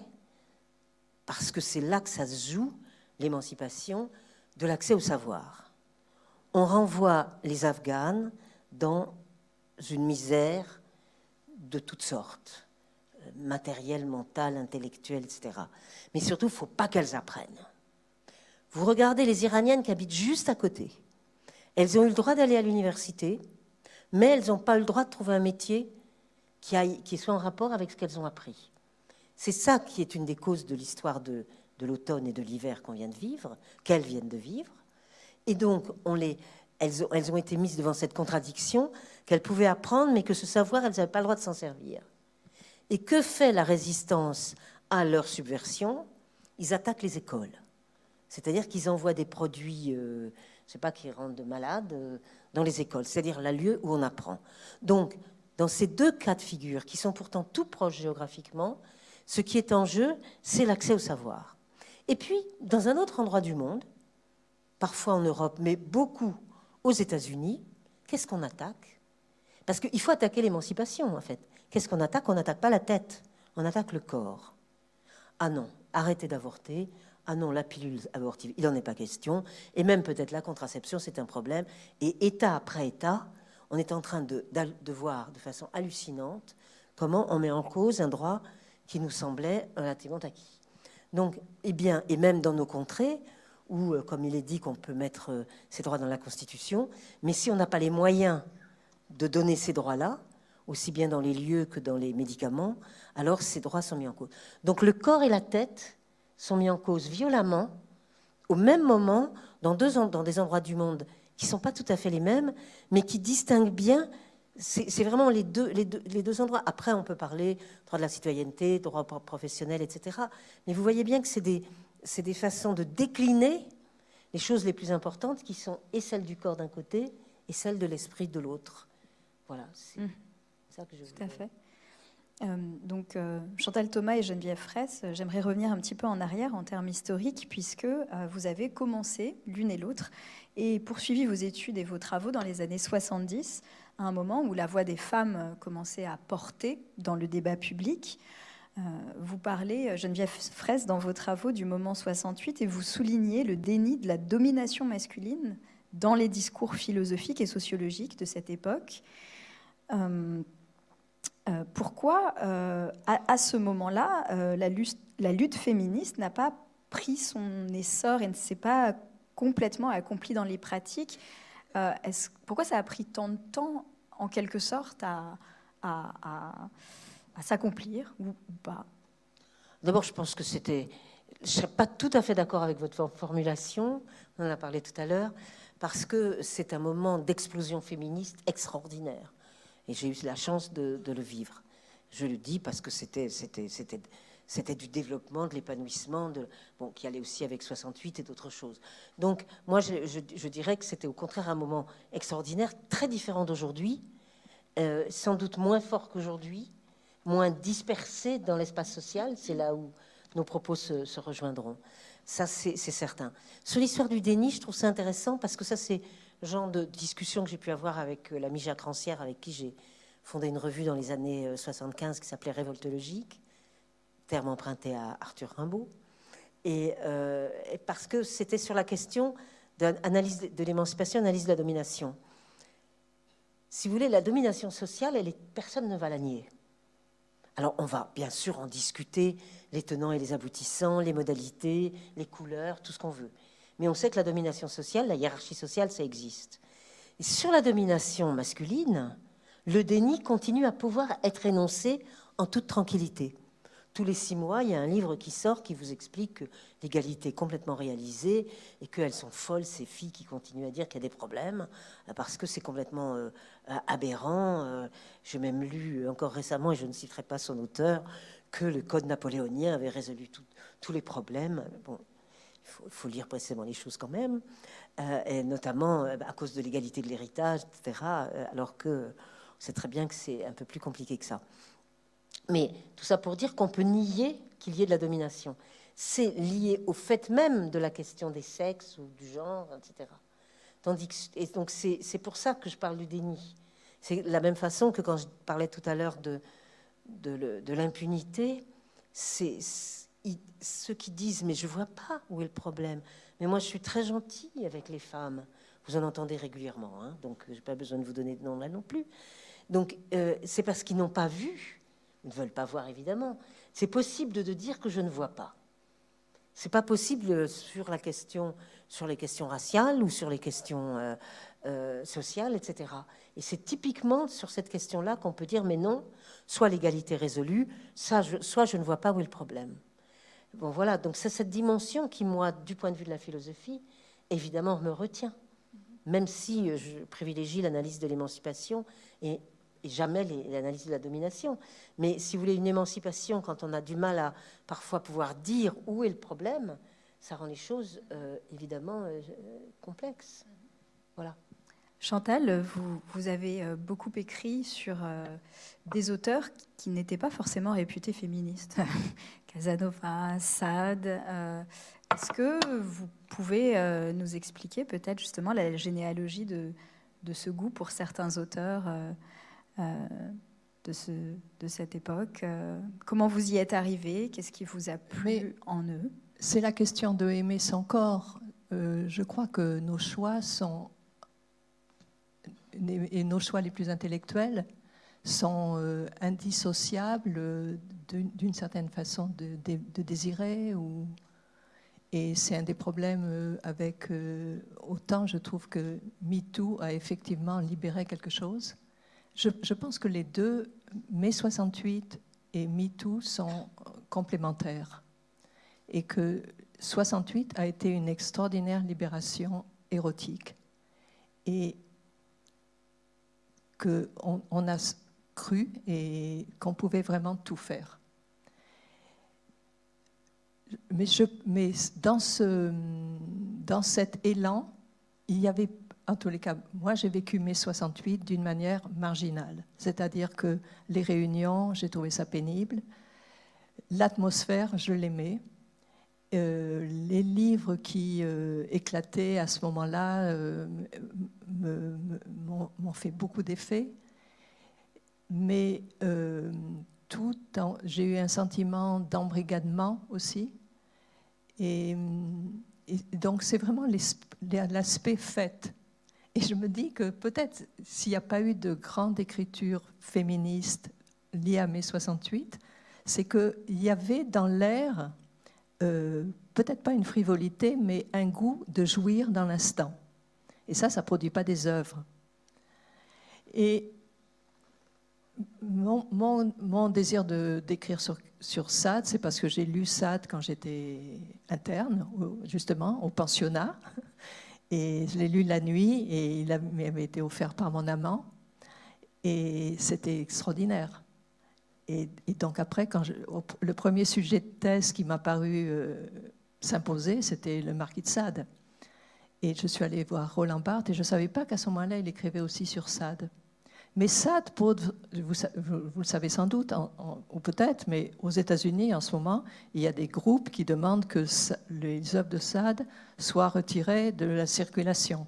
parce que c'est là que ça se joue, l'émancipation, de l'accès au savoir. On renvoie les Afghanes dans une misère de toutes sortes, matérielle, mentale, intellectuelle, etc. Mais surtout, il ne faut pas qu'elles apprennent. Vous regardez les Iraniennes qui habitent juste à côté. Elles ont eu le droit d'aller à l'université, mais elles n'ont pas eu le droit de trouver un métier qui, soit en rapport avec ce qu'elles ont appris. C'est ça qui est une des causes de l'histoire de, l'automne et de l'hiver qu'on vient de vivre, qu'elles viennent de vivre. Et donc, elles ont été mises devant cette contradiction qu'elles pouvaient apprendre, mais que ce savoir, elles n'avaient pas le droit de s'en servir. Et que fait la résistance à leur subversion? Ils attaquent les écoles. C'est-à-dire qu'ils envoient des produits, euh, je sais pas, qui rendent malades euh, dans les écoles, c'est-à-dire le lieu où on apprend. Donc, dans ces deux cas de figure, qui sont pourtant tout proches géographiquement, ce qui est en jeu, c'est l'accès au savoir. Et puis, dans un autre endroit du monde, parfois en Europe, mais beaucoup aux États-Unis, qu'est-ce qu'on attaque? Parce qu'il faut attaquer l'émancipation, en fait. Qu'est-ce qu'on attaque? On n'attaque pas la tête, on attaque le corps. Ah non, arrêtez d'avorter. Ah non, la pilule abortive, il n'en est pas question. Et même peut-être la contraception, c'est un problème. Et État après État, on est en train de, voir de façon hallucinante comment on met en cause un droit qui nous semblait relativement acquis. Donc, eh bien, et même dans nos contrées, où, euh, comme il est dit, qu'on peut mettre euh, ces droits dans la Constitution, mais si on n'a pas les moyens de donner ces droits-là, aussi bien dans les lieux que dans les médicaments, alors ces droits sont mis en cause. Donc le corps et la tête sont mis en cause violemment, au même moment, dans, deux, dans des endroits du monde qui ne sont pas tout à fait les mêmes, mais qui distinguent bien. C'est vraiment les deux, les, deux, les deux, endroits. Après, on peut parler droit de la citoyenneté, droit professionnel, etc. Mais vous voyez bien que c'est des, des façons de décliner les choses les plus importantes qui sont et celles du corps d'un côté et celles de l'esprit de l'autre. Voilà, c'est mmh. ça que je Tout à fait. Euh, donc euh, Chantal Thomas et Geneviève Fraisse, euh, j'aimerais revenir un petit peu en arrière en termes historiques, puisque vous avez commencé l'une et l'autre et poursuivi vos études et vos travaux dans les années 70, à un moment où la voix des femmes commençait à porter dans le débat public. vous parlez, Geneviève Fraisse, dans vos travaux du moment 68, et vous soulignez le déni de la domination masculine dans les discours philosophiques et sociologiques de cette époque. Euh, pourquoi, euh, à, ce moment-là, euh, la, lutte, féministe n'a pas pris son essor et ne s'est pas complètement accomplie dans les pratiques Pourquoi ça a pris tant de temps, en quelque sorte, à, s'accomplir ou, pas? D'abord, je pense que c'était... Je ne serais pas tout à fait d'accord avec votre formulation, on en a parlé tout à l'heure, parce que c'est un moment d'explosion féministe extraordinaire. Et j'ai eu la chance de, le vivre. Je le dis parce que c'était, du développement, de l'épanouissement, qui allait aussi avec 68 et d'autres choses. Donc, moi, je, dirais que c'était au contraire un moment extraordinaire, très différent d'aujourd'hui, euh, sans doute moins fort qu'aujourd'hui, moins dispersé dans l'espace social. C'est là où nos propos se, rejoindront. Ça, c'est certain. Sur l'histoire du déni, je trouve ça intéressant parce que ça, c'est genre de discussion que j'ai pu avoir avec euh, l'ami Jacques Rancière, avec qui j'ai fondé une revue dans les années 75 euh, qui s'appelait Révoltologique, terme emprunté à Arthur Rimbaud. Euh, et, parce que c'était sur la question d'analyse de, l'émancipation, analyse de la domination. Si vous voulez, la domination sociale, personne ne va la nier. Alors on va bien sûr en discuter, les tenants et les aboutissants, les modalités, les couleurs, tout ce qu'on veut mais on sait que la domination sociale, la hiérarchie sociale, ça existe. Sur la domination masculine, le déni continue à pouvoir être énoncé en toute tranquillité. Tous les six mois, il y a un livre qui sort qui vous explique que l'égalité est complètement réalisée et qu'elles sont folles, ces filles qui continuent à dire qu'il y a des problèmes, parce que c'est complètement euh, aberrant. Euh, j'ai même lu encore récemment, et je ne citerai pas son auteur, que le code napoléonien avait résolu tous les problèmes. Bon, il faut, lire précisément les choses quand même, euh, et notamment euh, à cause de l'égalité de l'héritage, etc., euh, alors que c'est très bien que c'est un peu plus compliqué que ça. Mais tout ça pour dire qu'on peut nier qu'il y ait de la domination. C'est lié au fait même de la question des sexes ou du genre, etc. Et donc c'est pour ça que je parle du déni. C'est la même façon que quand je parlais tout à l'heure de, de l'impunité, c'est ceux qui disent mais je vois pas où est le problème. Mais moi je suis très gentille avec les femmes. Vous en entendez régulièrement, hein, donc j'ai pas besoin de vous donner de nom là non plus. Donc euh, c'est parce qu'ils n'ont pas vu, ils ne veulent pas voir évidemment. C'est possible de, dire que je ne vois pas. C'est pas possible sur la question, sur les questions raciales ou sur les questions euh, euh, sociales, etc. Et c'est typiquement sur cette question-là qu'on peut dire mais non, soit l'égalité résolue, soit je ne vois pas où est le problème. Bon, voilà, donc c'est cette dimension qui, moi, du point de vue de la philosophie, évidemment, me retient. Même si euh, je privilégie l'analyse de l'émancipation et, jamais l'analyse de la domination. Mais si vous voulez une émancipation, quand on a du mal à parfois pouvoir dire où est le problème, ça rend les choses euh, évidemment euh, complexes. Voilà. Chantal, vous, vous avez euh, beaucoup écrit sur euh, des auteurs qui n'étaient pas forcément réputés féministes. *laughs* Casanova, Sade. euh, Est-ce que vous pouvez euh, nous expliquer peut-être justement la généalogie de, de ce goût pour certains auteurs de, ce, de cette époque Comment vous y êtes arrivé Qu'est-ce qui vous a plu Mais- en eux? C'est la question de aimer son corps. Je crois que nos choix sont et nos choix les plus intellectuels sont euh, indissociables euh, d'une certaine façon de, désirer. Et c'est un des problèmes euh, avec autant je trouve que MeToo a effectivement libéré quelque chose. Je, je pense que les deux, Mai 68 et MeToo, sont complémentaires. Et que 68 a été une extraordinaire libération érotique. Et qu'on on a cru et qu'on pouvait vraiment tout faire. Mais, je, mais dans, ce, dans cet élan, il y avait, en tous les cas, moi j'ai vécu mai 68 d'une manière marginale. C'est-à-dire que les réunions, j'ai trouvé ça pénible. L'atmosphère, je l'aimais. Euh, les livres qui euh, éclataient à ce moment-là euh, m'ont fait beaucoup d'effet. Mais tout j'ai eu un sentiment d'embrigadement aussi. Et, donc c'est vraiment l'aspect fait. Et je me dis que peut-être s'il n'y a pas eu de grande écriture féministe liée à mai 68, c'est qu'il y avait dans l'air euh, peut-être pas une frivolité, mais un goût de jouir dans l'instant. Et ça, ça ne produit pas des œuvres. Et mon, mon- mon désir d'écrire sur, sur Sade, c'est parce que j'ai lu Sade quand j'étais interne, justement, au pensionnat. *laughs* Et je l'ai lu la nuit et il m'avait été offert par mon amant. Et c'était extraordinaire. Et, donc après, quand le premier sujet de thèse qui m'a paru euh, s'imposer, c'était le marquis de Sade. Et je suis allée voir Roland Barthes et je ne savais pas qu'à ce moment-là, il écrivait aussi sur Sade. Mais Sade, vous, le savez sans doute, ou peut-être, mais aux États-Unis, en ce moment, il y a des groupes qui demandent que les œuvres de Sade soient retirées de la circulation.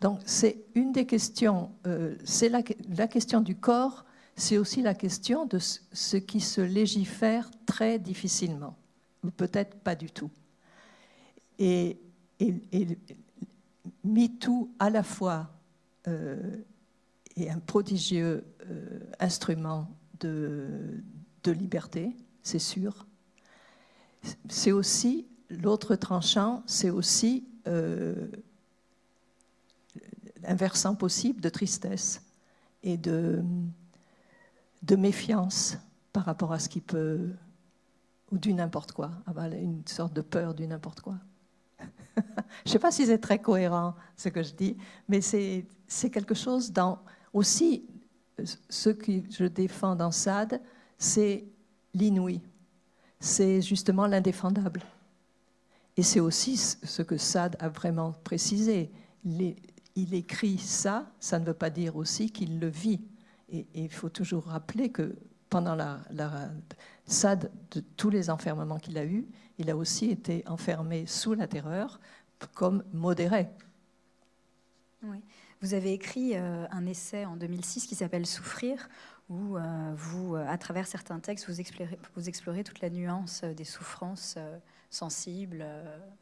Donc, c'est une des questions, euh, c'est la question du corps, c'est aussi la question de ce- qui se légifère très difficilement, ou peut-être pas du tout. Et, et, et MeToo, à la fois, euh, est un prodigieux euh, instrument de, de liberté, c'est sûr. C'est aussi, l'autre tranchant, c'est aussi euh, un versant possible de tristesse et de, de méfiance par rapport à ce qui peut, ou du n'importe quoi, avoir une sorte de peur du n'importe quoi. *laughs* je ne sais pas si c'est très cohérent ce que je dis, mais c'est quelque chose dans aussi ce que je défends dans Sade, c'est l'inouï, c'est justement l'indéfendable. Et c'est aussi ce que Sade a vraiment précisé. Il écrit ça, ça ne veut pas dire aussi qu'il le vit. Et, il faut toujours rappeler que pendant la, la Sade, de tous les enfermements qu'il a eus, il a aussi été enfermé sous la terreur comme modéré. Oui. Vous avez écrit euh, un essai en 2006 qui s'appelle Souffrir, où euh, vous, euh, à travers certains textes, vous explorez, toute la nuance des souffrances sensibles,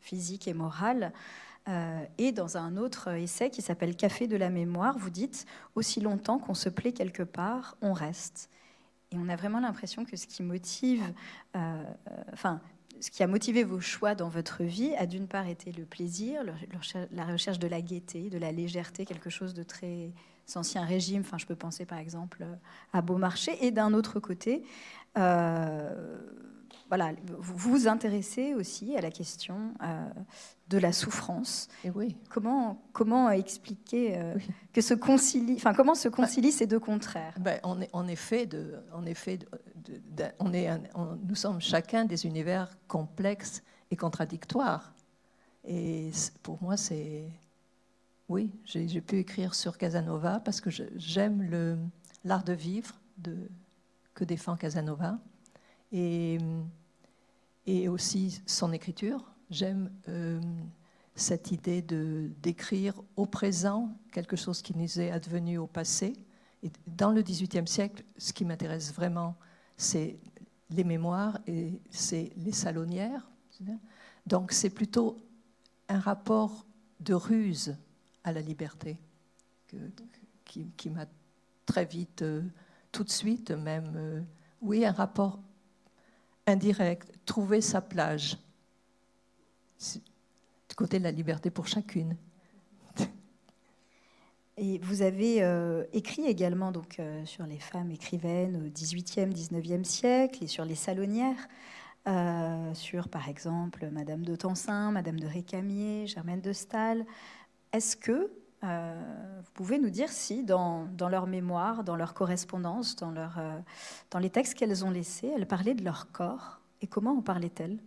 physiques et morales. Euh, et dans un autre essai qui s'appelle Café de la mémoire, vous dites Aussi longtemps qu'on se plaît quelque part, on reste. Et on a vraiment l'impression que ce qui motive, euh, euh, enfin, ce qui a motivé vos choix dans votre vie a d'une part été le plaisir, la recherche de la gaieté, de la légèreté, quelque chose de très ancien régime. Enfin, je peux penser par exemple à Beaumarchais. Et d'un autre côté, euh, voilà, vous vous intéressez aussi à la question euh, de la souffrance. Et oui. Comment, comment expliquer euh, que se concilie, enfin, comment se concilient ces deux contraires? Ben, on, est, de, de- de- de- on est un- on- nous sommes chacun des univers complexes et contradictoire. Et pour moi, c'est... Oui, j'ai pu écrire sur Casanova parce que j'aime l'art de vivre de, que défend Casanova et, et aussi son écriture. J'aime euh, cette idée de d'écrire au présent quelque chose qui nous est advenu au passé. Et dans le XVIIIe siècle, ce qui m'intéresse vraiment, c'est les mémoires et c'est les salonnières. Donc c'est plutôt un rapport de ruse à la liberté qui, m'a très vite, euh, tout de suite même, euh, oui, un rapport indirect, trouver sa plage du côté de la liberté pour chacune. Et vous avez euh, écrit également donc, sur les femmes écrivaines au XVIIIe, XIXe siècle et sur les salonnières. Euh, sur, par exemple, Madame de Tencin, Madame de Récamier, Germaine de Stahl. Est-ce que euh, vous pouvez nous dire si, dans, dans, leur mémoire, dans leur correspondance, dans, leur, euh, dans les textes qu'elles ont laissés, elles parlaient de leur corps. Et comment en parlaient-elles?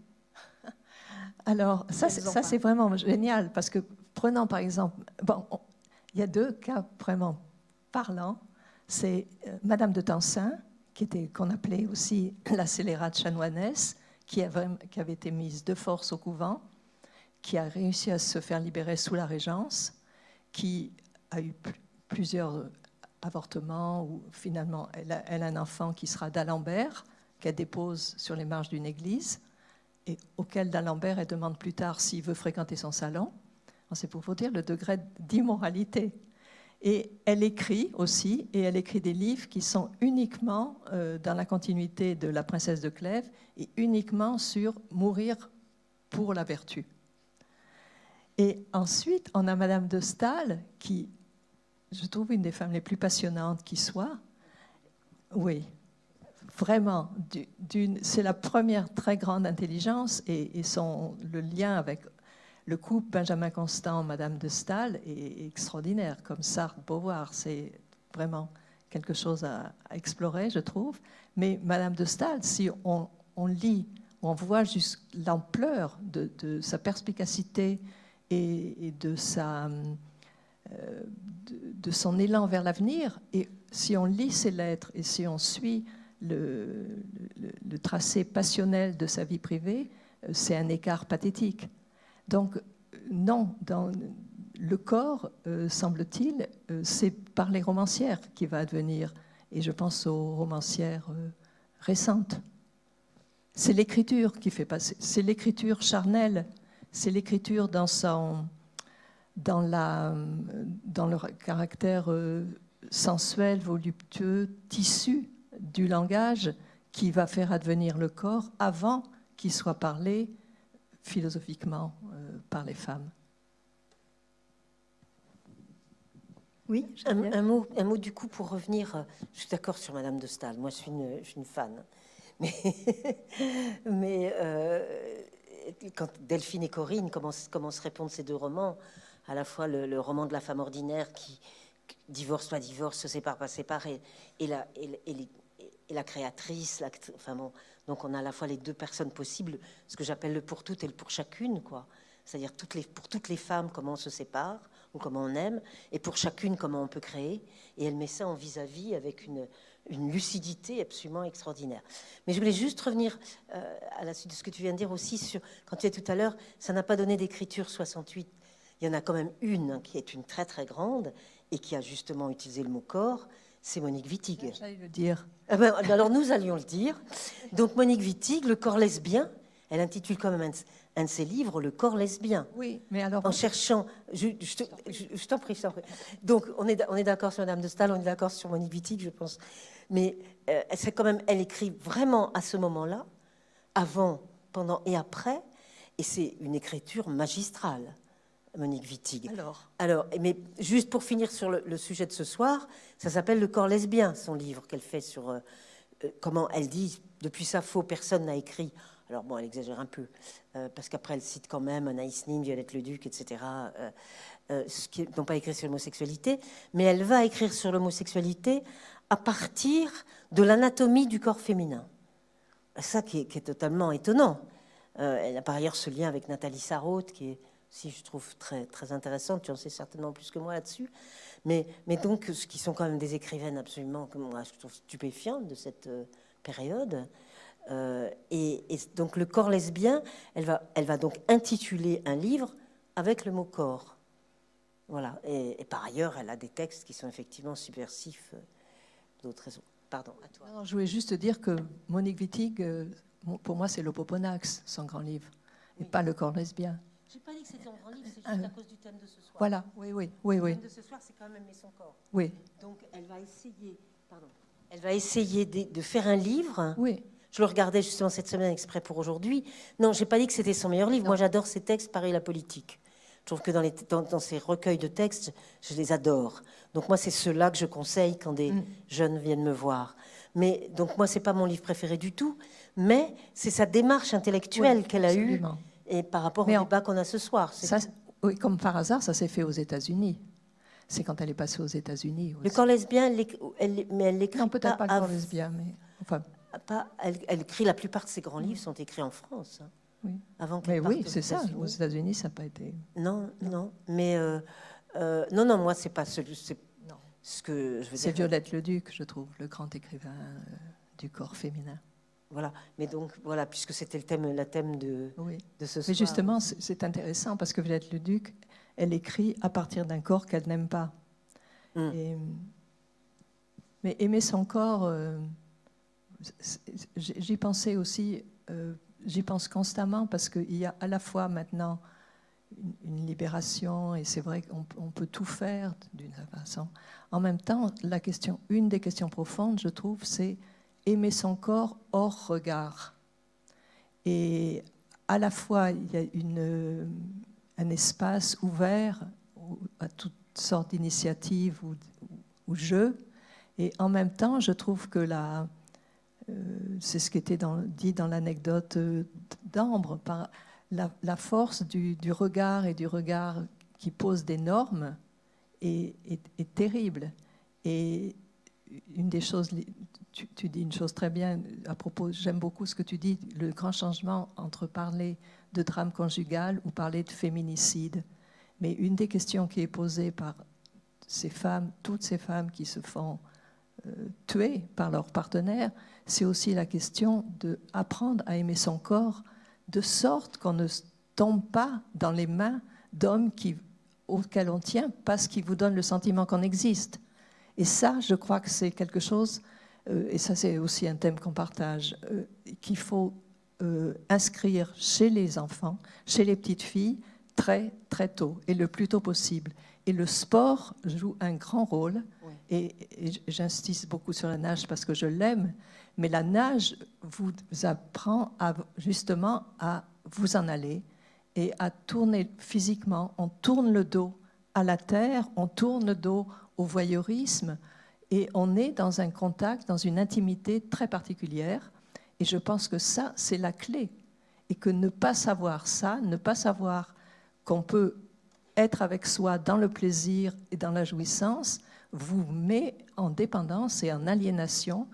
*laughs* Alors, ça, c'est vraiment génial, parce que prenant par exemple, bon, il y a deux cas vraiment parlants. C'est Madame de Tencin, qui était qu'on appelait aussi *coughs* la scélérate chanoinesse, qui avait, été mise de force au couvent, qui a réussi à se faire libérer sous la Régence, qui a eu plusieurs avortements, où finalement elle a, elle a un enfant qui sera d'Alembert, qu'elle dépose sur les marges d'une église, et auquel d'Alembert elle demande plus tard s'il veut fréquenter son salon. C'est pour vous dire le degré d'immoralité et elle écrit aussi, et elle écrit des livres qui sont uniquement euh, dans la continuité de La princesse de Clèves et uniquement sur mourir pour la vertu. Et ensuite, on a Madame de Stahl, qui, je trouve, une des femmes les plus passionnantes qui soit. Oui, vraiment, c'est la première très grande intelligence et, son, le lien avec le couple Benjamin Constant, Madame de Stahl est extraordinaire, comme Sartre, Beauvoir, c'est vraiment quelque chose à, explorer, je trouve. Mais Madame de Stahl, si on, lit, on voit juste l'ampleur de, sa perspicacité et, euh, de, son élan vers l'avenir, et si on lit ses lettres et si on suit le tracé passionnel de sa vie privée, euh, c'est un écart pathétique. Donc, non, dans le corps, euh, semble-t-il, c'est par les romancières qui va advenir. Et je pense aux romancières récentes. C'est l'écriture qui fait passer, c'est l'écriture charnelle, c'est l'écriture dans, son, dans, la, dans le caractère sensuel, voluptueux, tissu du langage qui va faire advenir le corps avant qu'il soit parlé philosophiquement euh, par les femmes. Oui, un, mot, un mot du coup pour revenir. Euh, je suis d'accord sur Madame de Stahl. Moi, je suis une, je suis une fan. *laughs* Mais, mais euh, quand Delphine et Corinne commencent, commencent à répondre ces deux romans, à la fois le, roman de la femme ordinaire qui divorce, pas divorce, se sépare, pas sépare, et, la, créatrice, donc on a à la fois les deux personnes possibles, ce que j'appelle le pour toutes et le pour chacune, quoi. C'est-à-dire pour toutes les femmes, comment on se sépare ou comment on aime, et pour chacune, comment on peut créer. Et elle met ça en vis-à-vis avec une, une, lucidité absolument extraordinaire. Mais je voulais juste revenir euh, à la suite de ce que tu viens de dire aussi sur, quand tu es tout à l'heure, ça n'a pas donné d'écriture 68. Il y en a quand même une hein, qui est une très très grande et qui a justement utilisé le mot corps, c'est Monique Wittig. J'allais le dire. Ah ben, alors nous allions le dire. Donc Monique Wittig, Le corps lesbien, elle intitule quand même un, de ses livres Le corps lesbien. Oui, mais alors. En cherchant. Je, t'en prie, je t'en prie. Donc on est, on est d'accord sur Madame de Stahl, on est d'accord sur Monique Wittig, je pense. Mais euh, c'est quand même, elle écrit vraiment à ce moment-là, avant, pendant et après, et c'est une écriture magistrale. Monique Wittig. Alors. Alors, mais juste pour finir sur le, sujet de ce soir, ça s'appelle Le corps lesbien, son livre qu'elle fait sur euh, euh, comment elle dit depuis sa faux personne n'a écrit. Alors bon, elle exagère un peu euh, parce qu'après elle cite quand même Anaïs Nin, Violette Leduc, etc. ce qui n'ont pas écrit sur l'homosexualité, mais elle va écrire sur l'homosexualité à partir de l'anatomie du corps féminin. Ça qui est, totalement étonnant. Euh, elle a par ailleurs ce lien avec Nathalie Sarraute, qui est si je trouve très, très intéressante, tu en sais certainement plus que moi là-dessus, mais, mais donc, ce qui sont quand même des écrivaines absolument, stupéfiantes de cette euh, période. Euh, et, et donc le corps lesbien, elle va, elle va donc intituler un livre avec le mot corps. Voilà. Et, et par ailleurs, elle a des textes qui sont effectivement subversifs euh, d'autres raisons. Pardon, à toi. Non, je voulais juste dire que Monique Wittig, euh, pour moi, c'est l'Opoponax, son grand livre, et Oui. pas le corps lesbien. J'ai pas dit que c'était un grand livre, c'est juste à cause du thème de ce soir. Voilà, oui, oui, oui, Le oui, thème de ce soir, c'est quand même son corps. oui, Donc elle va essayer, pardon, elle va essayer de, de faire un livre. oui. Je le regardais justement cette semaine exprès pour aujourd'hui. Non, j'ai pas dit que c'était son meilleur livre. Moi, j'adore ses textes, pareil la politique. Je trouve que dans, les, dans, dans ces recueils de textes, je les adore. Donc moi, c'est ceux-là que je conseille quand des Mm. jeunes viennent me voir. Mais donc moi, c'est pas mon livre préféré du tout, mais c'est sa démarche intellectuelle Oui, qu'elle a eue et par rapport Mais au en- débat qu'on a ce soir. Ça, oui, comme par hasard, ça s'est fait aux États-Unis. C'est quand elle est passée aux États-Unis. Le corps lesbien, elle, elle- mais elle l'écrit Non, peut-être pas le corps lesbien, mais enfin, pas- elle, elle écrit la plupart de ses grands livres sont écrits en France. hein, Oui. Avant mais oui, c'est ça. Aux États-Unis, ça n'a pas été. Non, non, mais euh, euh, non, non, moi c'est pas celui, c'est Non. ce que je veux C'est. Violette Leduc, je trouve, le grand écrivain euh, du corps féminin. Voilà, mais donc voilà, puisque c'était le thème, la thème de, Oui. de ce soir. Mais justement, c'est intéressant parce que Violette Leduc, elle écrit à partir d'un corps qu'elle n'aime pas. Mm. Et, mais aimer son corps, j'y pensais aussi, euh, j'y pense constamment parce qu'il y a à la fois maintenant une, libération et c'est vrai qu'on on peut tout faire d'une façon. En même temps, la question, une des questions profondes, je trouve, c'est aimer son corps hors regard. Et à la fois, il y a une, un espace ouvert à toutes sortes d'initiatives ou, ou jeux. Et en même temps, je trouve que la, c'est ce qui était dit dans l'anecdote euh, d'Ambre, la, force du, regard et du regard qui pose des normes est terrible. Et une des choses, tu, tu dis une chose très bien à propos, j'aime beaucoup ce que tu dis, le grand changement entre parler de drame conjugal ou parler de féminicide. Mais une des questions qui est posée par ces femmes, toutes ces femmes qui se font tuer par leur partenaire, c'est aussi la question d'apprendre à aimer son corps de sorte qu'on ne tombe pas dans les mains d'hommes auxquels on tient parce qu'ils vous donnent le sentiment qu'on existe. Et ça, je crois que c'est quelque chose, euh, et ça c'est aussi un thème qu'on partage, euh, qu'il faut euh, inscrire chez les enfants, chez les petites filles, très très tôt, et le plus tôt possible. Et le sport joue un grand rôle, Oui. et, et j'insiste beaucoup sur la nage parce que je l'aime, mais la nage vous apprend à, justement à vous en aller et à tourner physiquement. On tourne le dos à la terre, on tourne le dos au voyeurisme et on est dans un contact, dans une intimité très particulière. Et je pense que ça, c'est la clé. Et que ne pas savoir ça, ne pas savoir qu'on peut être avec soi dans le plaisir et dans la jouissance, vous met en dépendance et en aliénation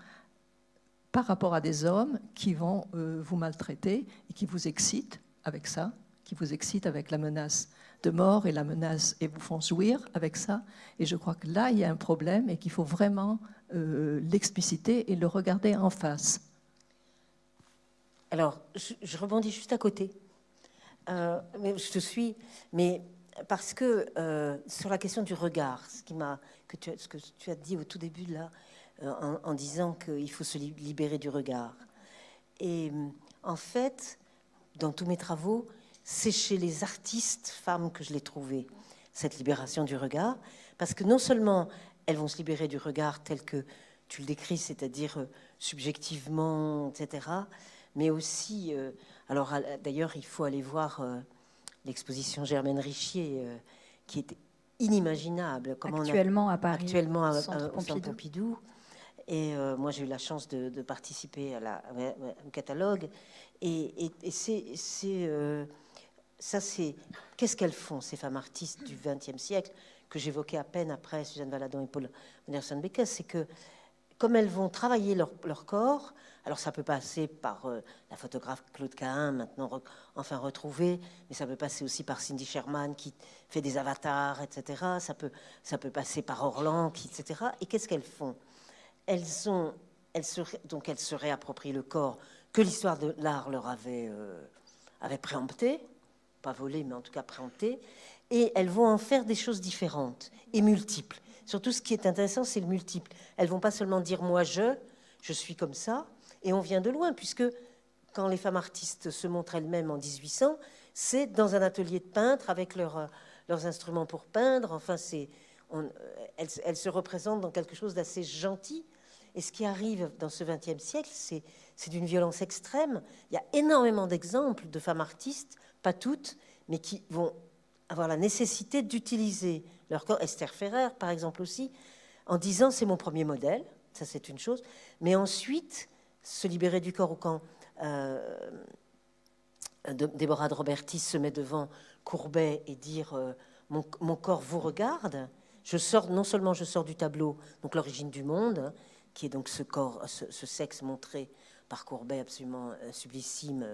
par rapport à des hommes qui vont euh, vous maltraiter et qui vous excitent avec ça, qui vous excitent avec la menace de mort et la menace et vous font jouir avec ça. Et je crois que là, il y a un problème et qu'il faut vraiment euh, l'expliciter et le regarder en face. Alors, je, rebondis juste à côté. Euh, mais je te suis, mais parce que euh, sur la question du regard, ce, que tu, as- dit au tout début là, euh, en, disant qu'il faut se li- libérer du regard. Et en fait, dans tous mes travaux, c'est chez les artistes femmes que je l'ai trouvé, cette libération du regard, parce que non seulement elles vont se libérer du regard tel que tu le décris, c'est-à-dire euh, subjectivement, etc., mais aussi, alors d'ailleurs, il faut aller voir l'exposition Germaine Richier, euh, qui est inimaginable. Comment on a- Actuellement à Paris. actuellement à- Centre à- au Centre Pompidou. Pompidou. Et euh, moi, j'ai eu la chance de, de participer à la, au catalogue. Et, et- et c'est, euh, ça, c'est qu'est-ce qu'elles font ces femmes artistes du XXe siècle que j'évoquais à peine après Suzanne Valadon et Paul Anderson Beckes, c'est que comme elles vont travailler leur, leur corps Alors ça peut passer par euh, la photographe Claude Cahin, maintenant enfin retrouvée, mais ça peut passer aussi par Cindy Sherman qui fait des avatars, etc. Ça peut, ça peut passer par Orlan, qui, etc. Et qu'est-ce qu'elles font? Elles, ont, elles, se, donc elles se réapproprient le corps que l'histoire de l'art leur avait, euh, avait préempté, pas volé, mais en tout cas préempté, et elles vont en faire des choses différentes et multiples. Surtout, ce qui est intéressant, c'est le multiple. Elles vont pas seulement dire moi je, je suis comme ça, et on vient de loin, puisque quand les femmes artistes se montrent elles-mêmes en 1800, c'est dans un atelier de peintre avec euh, leurs instruments pour peindre. Enfin, euh, elles, se représentent dans quelque chose d'assez gentil. Et ce qui arrive dans ce XXe siècle, c'est d'une violence extrême. Il y a énormément d'exemples de femmes artistes, pas toutes, mais qui vont avoir la nécessité d'utiliser leur corps. Esther Ferrer, par exemple, aussi, en disant c'est mon premier modèle, ça c'est une chose, mais ensuite se libérer du corps ou quand euh, Déborah de Robertis se met devant Courbet et dire euh, mon, corps vous regarde. Je sors non seulement je sors du tableau, donc l'origine du monde, qui est donc ce corps, ce, sexe montré par Courbet absolument euh, sublissime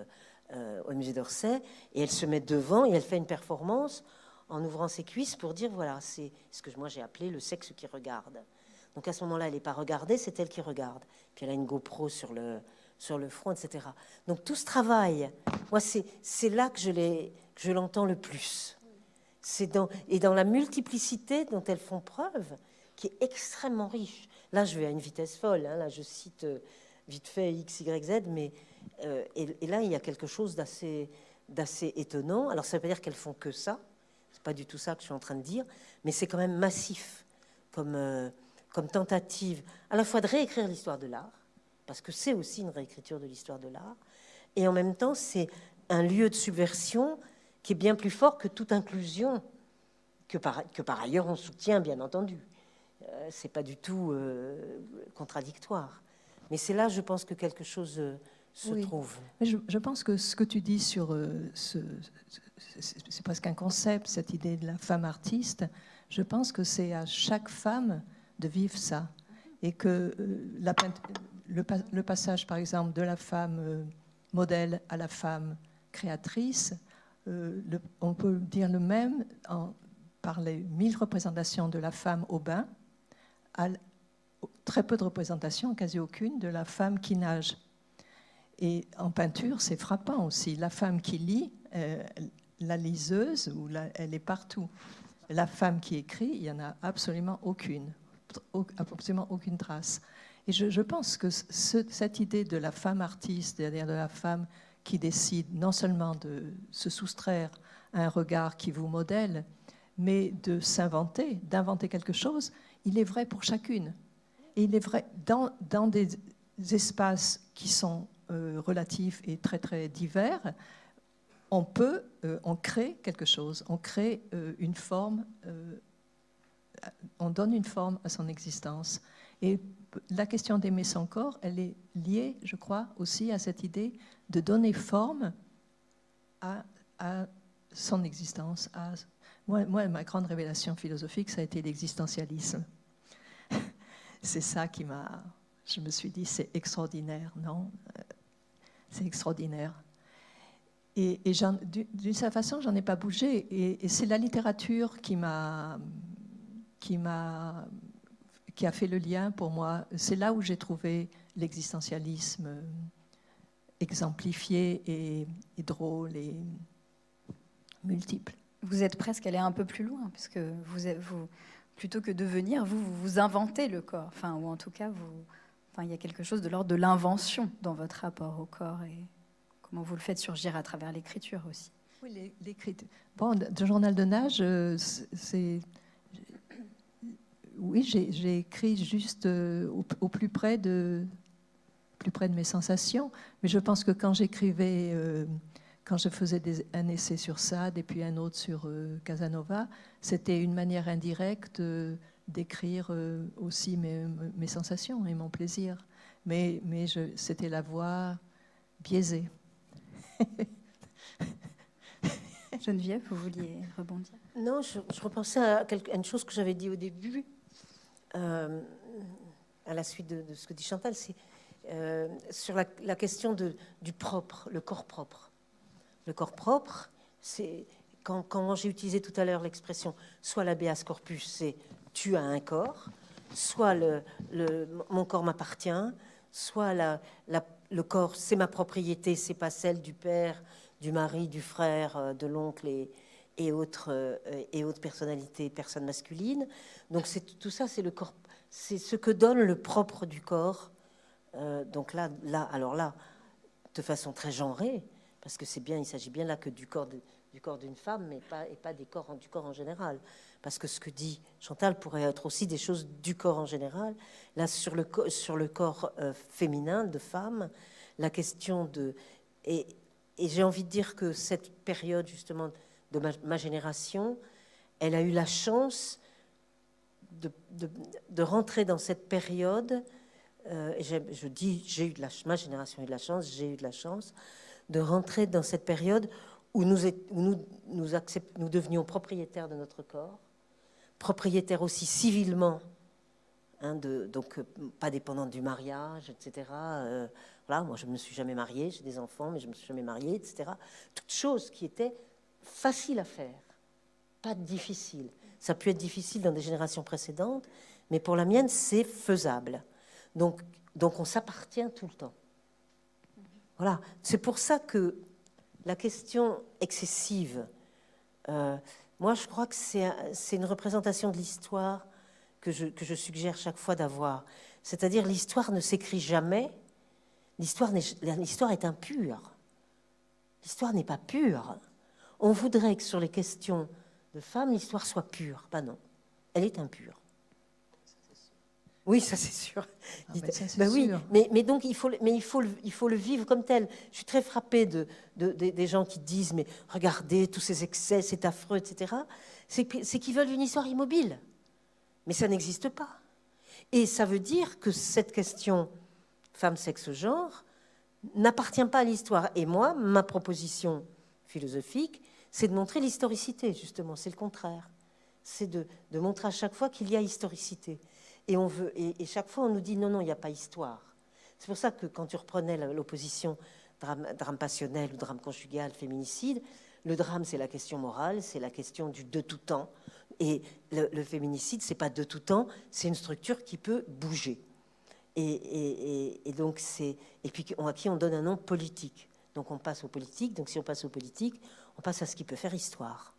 au musée d'Orsay, et elle se met devant et elle fait une performance en ouvrant ses cuisses pour dire voilà c'est ce que moi j'ai appelé le sexe qui regarde. Donc à ce moment-là, elle n'est pas regardée, c'est elle qui regarde. Puis elle a une GoPro sur le, sur le front, etc. Donc tout ce travail, moi, c'est là que je l'entends le plus. Dans, et dans la multiplicité dont elles font preuve, qui est extrêmement riche. Là, je vais à une vitesse folle. Hein. là, je cite euh, vite fait X, Y, Z, mais euh, et, là, il y a quelque chose d'assez étonnant. Alors, ça veut pas dire qu'elles font que ça. C'est pas du tout ça que je suis en train de dire, mais c'est quand même massif comme euh, comme tentative à la fois de réécrire l'histoire de l'art, parce que c'est aussi une réécriture de l'histoire de l'art, et en même temps c'est un lieu de subversion qui est bien plus fort que toute inclusion, que par, que par ailleurs on soutient bien entendu. Euh, c'est pas du tout euh, contradictoire. Mais c'est là, je pense, que quelque chose euh, se trouve. Je, je, pense que ce que tu dis sur ce, c'est presque un concept, cette idée de la femme artiste. Je pense que c'est à chaque femme de vivre ça. Et que euh, le, passage, par exemple, de la femme euh, modèle à la femme créatrice, euh, on peut dire le même par les mille représentations de la femme au bain, à très peu de représentations, quasi aucune, de la femme qui nage. Et en peinture, c'est frappant aussi. La femme qui lit, la liseuse, ou elle est partout. La femme qui écrit, il n'y en a absolument aucune absolument aucune trace. Et je, pense que cette idée de la femme artiste, c'est-à-dire de la femme qui décide non seulement de se soustraire à un regard qui vous modèle, mais de s'inventer, d'inventer quelque chose, il est vrai pour chacune. Et il est vrai dans, des espaces qui sont euh, relatifs et très très divers, on peut, euh, on crée quelque chose, on crée euh, une forme on donne une forme à son existence. Et la question d'aimer son corps, elle est liée, je crois, aussi à cette idée de donner forme à, son existence. moi, ma grande révélation philosophique, ça a été l'existentialisme. *laughs* c'est ça qui m'a... Je me suis dit, c'est extraordinaire, non? C'est extraordinaire. Et, d'une certaine façon, j'en ai pas bougé. et c'est la littérature qui m'a qui m'a qui a fait le lien pour moi. C'est là où j'ai trouvé l'existentialisme exemplifié et, drôle et multiple. Vous êtes presque allé un peu plus loin, puisque vous, vous plutôt que de venir, vous, vous inventez le corps, enfin, ou en tout cas, vous, enfin, il y a quelque chose de l'ordre de l'invention dans votre rapport au corps et comment vous le faites surgir à travers l'écriture aussi. Oui, l'écriture. Bon, le journal de nage, euh, c'est oui, j'ai écrit juste euh, au, plus près de plus près de mes sensations. Mais je pense que quand j'écrivais, euh, quand je faisais un essai sur Sade et puis un autre sur euh, Casanova, c'était une manière indirecte d'écrire aussi mes, mes, sensations et mon plaisir. Mais, mais c'était la voix biaisée. Geneviève, vous vouliez rebondir? Non, je, je repensais à, quelque, à, une chose que j'avais dit au début, euh, à la suite de, ce que dit Chantal, c'est euh, sur la, question du propre, le corps propre. Le corps propre, c'est quand, j'ai utilisé tout à l'heure l'expression soit l'habeas corpus, c'est tu as un corps, soit mon corps m'appartient, soit le corps c'est ma propriété, c'est pas celle du père, du mari, du frère, euh, de l'oncle et, et autres euh, et autres personnalités, personnes masculines. Donc tout ça, c'est le corps, c'est ce que donne le propre du corps. Euh, donc là, là, alors là, de façon très genrée, parce que c'est bien, il s'agit bien là que du corps du corps d'une femme, mais pas et pas des corps du corps en général. Parce que ce que dit Chantal pourrait être aussi des choses du corps en général. Là, sur le sur le corps euh, féminin de femme, la question de et, et j'ai envie de dire que cette période justement de ma, génération, elle a eu la chance de, de- de rentrer dans cette période. euh, et je dis, j'ai eu de la, ma génération a eu de la chance, j'ai eu de la chance de rentrer dans cette période où nous, où nous, nous, nous devenions propriétaires de notre corps, propriétaires aussi civilement, hein, donc euh, pas dépendants du mariage, etc. Euh, voilà, moi je ne me suis jamais mariée, j'ai des enfants, mais je ne me suis jamais mariée, etc. Toutes choses qui étaient faciles à faire, pas difficiles. Ça a pu être difficile dans des générations précédentes, mais pour la mienne, c'est faisable. Donc, donc on s'appartient tout le temps. Voilà, c'est pour ça que la question excessive, euh, moi je crois que c'est un- c'est une représentation de l'histoire que je, que je suggère chaque fois d'avoir. C'est-à-dire l'histoire ne s'écrit jamais, l'histoire est impure. L'histoire n'est pas pure. On voudrait que sur les questions de femmes, l'histoire soit pure. Pas non, elle est impure. Oui, ça c'est sûr. Ah, *laughs* ben ça, ben oui, sûr. mais, mais donc il faut, le- mais il faut, le, il faut le vivre comme tel. Je suis très frappée de, de- des- des gens qui disent mais regardez tous ces excès, c'est affreux, etc. C'est qu'ils veulent une histoire immobile, mais ça n'existe pas. Et ça veut dire que cette question femme, sexe, genre n'appartient pas à l'histoire. Et moi, ma proposition philosophique, c'est de montrer l'historicité, justement. C'est le contraire. C'est de, montrer à chaque fois qu'il y a historicité. Et, on veut, et, chaque fois, on nous dit non, non, il n'y a pas histoire. C'est pour ça que quand tu reprenais l'opposition drame, passionnel ou drame conjugal, féminicide, le drame, c'est la question morale, c'est la question du de tout temps. Et le, le féminicide, c'est pas de tout temps, c'est une structure qui peut bouger. Et, donc c'est et puis à qui on donne un nom politique. Donc on passe au politique. Donc si on passe au politique, on passe à ce qui peut faire histoire.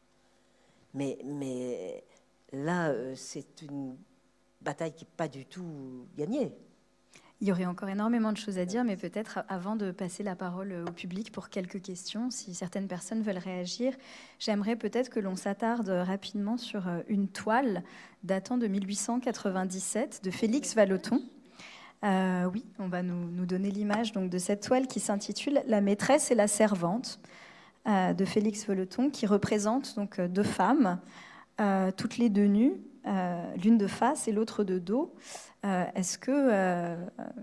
Mais mais là, euh, c'est une bataille qui n'est pas du tout gagnée. Il y aurait encore énormément de choses à dire, mais peut-être avant de passer la parole au public pour quelques questions, si certaines personnes veulent réagir, j'aimerais peut-être que l'on s'attarde rapidement sur euh, une toile datant de 1897 de Félix Vallotton. Euh, oui, on va nous, nous donner l'image donc de cette toile qui s'intitule La maîtresse et la servante euh, de Félix Vallotton, qui représente donc euh, deux femmes, euh, toutes les deux nues, l'une de face et l'autre de dos. Est-ce que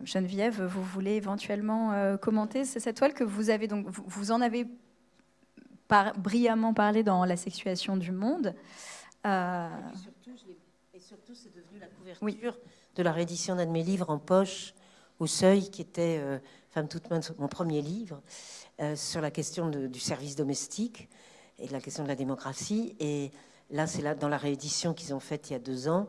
Geneviève, vous voulez éventuellement commenter cette toile que vous avez donc vous, vous en avez par- brillamment parlé dans la sexuation du monde. Et surtout, et c'est devenu la couverture Oui. de la réédition d'un de mes livres en poche au seuil, qui était euh, Femme toute main, mon premier livre, euh, sur la question du service domestique et de la question de la démocratie. Et là, c'est dans la réédition qu'ils ont faite il y a deux ans.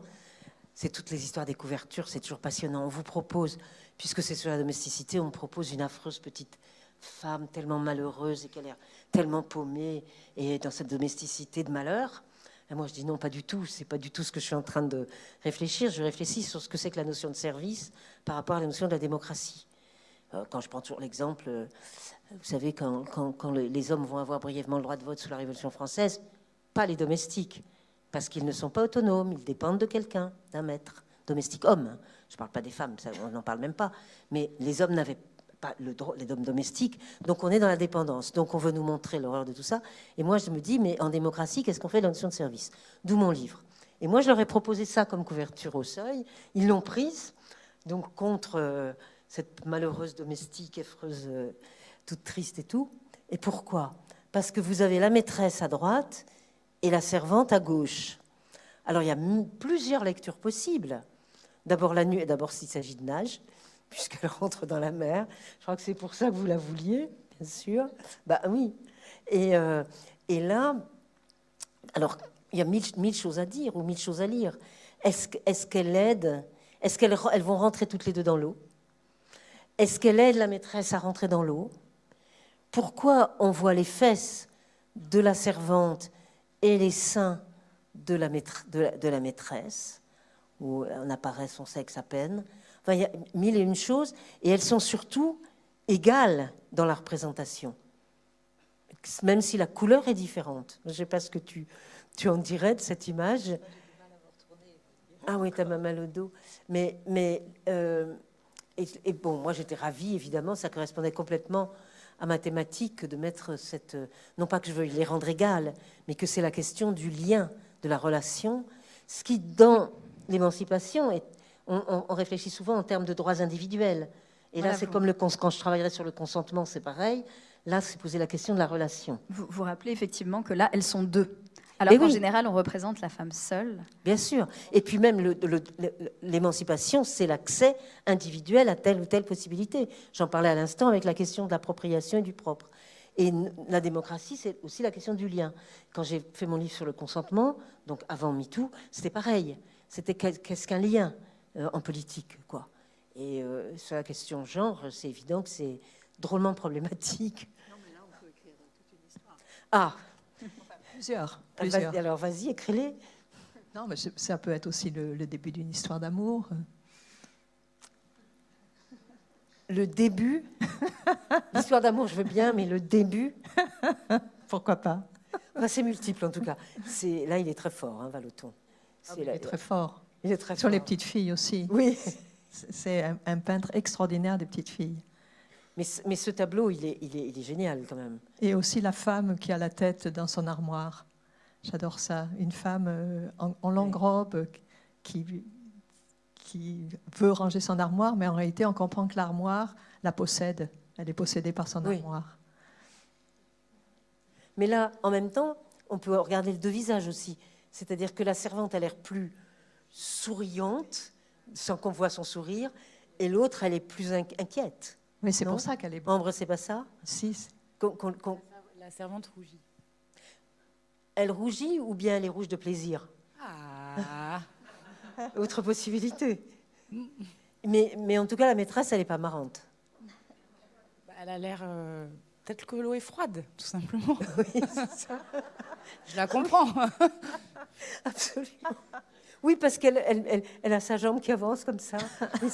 C'est toutes les histoires des couvertures, c'est toujours passionnant. On vous propose, puisque c'est sur la domesticité, on propose une affreuse petite femme tellement malheureuse et qu'elle est tellement paumée et dans cette domesticité de malheur. Moi, je dis non, pas du tout. C'est pas du tout ce que je suis en train de réfléchir. Je réfléchis sur ce que c'est que la notion de service par rapport à la notion de la démocratie. Euh, Quand je prends toujours l'exemple, euh, vous savez, quand, les hommes vont avoir brièvement le droit de vote sous la Révolution française, pas les domestiques, parce qu'ils ne sont pas autonomes, ils dépendent de quelqu'un, d'un maître, domestique homme. hein. Je ne parle pas des femmes, on n'en parle même pas. Mais les hommes n'avaient pas le droit, les hommes domestiques, donc on est dans la dépendance. Donc on veut nous montrer l'horreur de tout ça. Et moi, je me dis, mais en démocratie, qu'est-ce qu'on fait la notion de service? D'où mon livre. Et moi, je leur ai proposé ça comme couverture au seuil. Ils l'ont prise, donc contre euh, cette malheureuse domestique, effreuse, euh, toute triste et tout. Et pourquoi? Parce que vous avez la maîtresse à droite et la servante à gauche. Alors il y a plusieurs lectures possibles. D'abord la nuit, d'abord s'il s'agit de nage, *laughs* puisqu'elle rentre dans la mer. Je crois que c'est pour ça que vous la vouliez, bien sûr. Bah oui. Et, euh, là, alors, il y a mille, choses à dire ou mille choses à lire. Est-ce est qu'elle aide? Est-ce qu'elles elles vont rentrer toutes les deux dans l'eau? Est-ce qu'elle aide la maîtresse à rentrer dans l'eau? Pourquoi on voit les fesses de la servante et les seins de la, maîtresse, où on apparaît son sexe à peine Enfin, il y a mille et une choses, et elles sont surtout égales dans la représentation, même si la couleur est différente. Je ne sais pas ce que tu, en dirais de cette image. Ah oui, tu as mal au dos. Mais, mais euh, et, bon, moi j'étais ravie, évidemment, ça correspondait complètement à ma thématique de mettre cette. Non pas que je veuille les rendre égales, mais que c'est la question du lien, de la relation. Ce qui, dans l'émancipation, est on, réfléchit souvent en termes de droits individuels. Et là, c'est comme le, quand je travaillerai sur le consentement, c'est pareil. Là, c'est poser la question de la relation. Vous vous rappelez effectivement que là, elles sont deux. Alors qu'en général, on représente la femme seule. Bien sûr. Et puis même l'émancipation, c'est l'accès individuel à telle ou telle possibilité. J'en parlais à l'instant avec la question de l'appropriation et du propre. Et la démocratie, c'est aussi la question du lien. Quand j'ai fait mon livre sur le consentement, donc avant MeToo, c'était pareil. C'était qu'est-ce qu'un lien euh, en politique, quoi. Et euh, sur la question genre, c'est évident que c'est drôlement problématique. Non, mais là, on peut écrire toute une histoire. Ah Plusieurs. Ah, plusieurs. alors, vas-y, écris-les. Non, mais ça peut être aussi le, début d'une histoire d'amour. Le début L'histoire d'amour, je veux bien, mais le début Pourquoi pas? C'est multiple, en tout cas. Là, il est très fort, hein, Valoton. Ah, il est très fort. Il est très Sur les petites filles aussi. Oui. C'est un, peintre extraordinaire des petites filles. Mais, mais ce tableau, il est, il, est, il est, génial quand même. Et aussi la femme qui a la tête dans son armoire. J'adore ça. Une femme euh, en, en longue robe qui, qui veut ranger son armoire, mais en réalité, on comprend que l'armoire la possède. Elle est possédée par son armoire. Mais là, en même temps, on peut regarder le deux visages aussi. C'est-à-dire que la servante a l'air plus souriante, sans qu'on voit son sourire, et l'autre, elle est plus inquiète. Mais c'est pour ça qu'elle est. Ambre, c'est pas ça Si. La servante rougit. Elle rougit ou bien elle est rouge de plaisir Ah *laughs* Autre possibilité. mais, mais en tout cas, la maîtresse, elle n'est pas marrante. Bah, elle a l'air. Euh, peut-être que l'eau est froide, tout simplement. *laughs* oui, c'est ça. Je la comprends. *laughs* Absolument. Oui, parce qu'elle elle, a sa jambe qui avance comme ça. oui,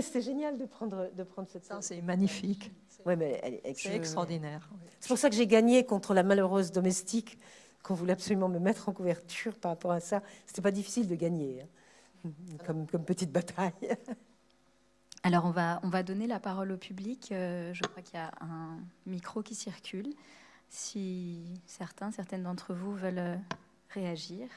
c'était génial de prendre, de prendre cette C'est magnifique. Ouais, mais c'est extraordinaire. C'est pour ça que j'ai gagné contre la malheureuse domestique qu'on voulait absolument me mettre en couverture par rapport à ça. C'était pas difficile de gagner, hein, comme, comme, petite bataille. *laughs* Alors, on va, on va donner la parole au public. Euh, je crois qu'il y a un micro qui circule. Si certains, certaines d'entre vous veulent euh, réagir.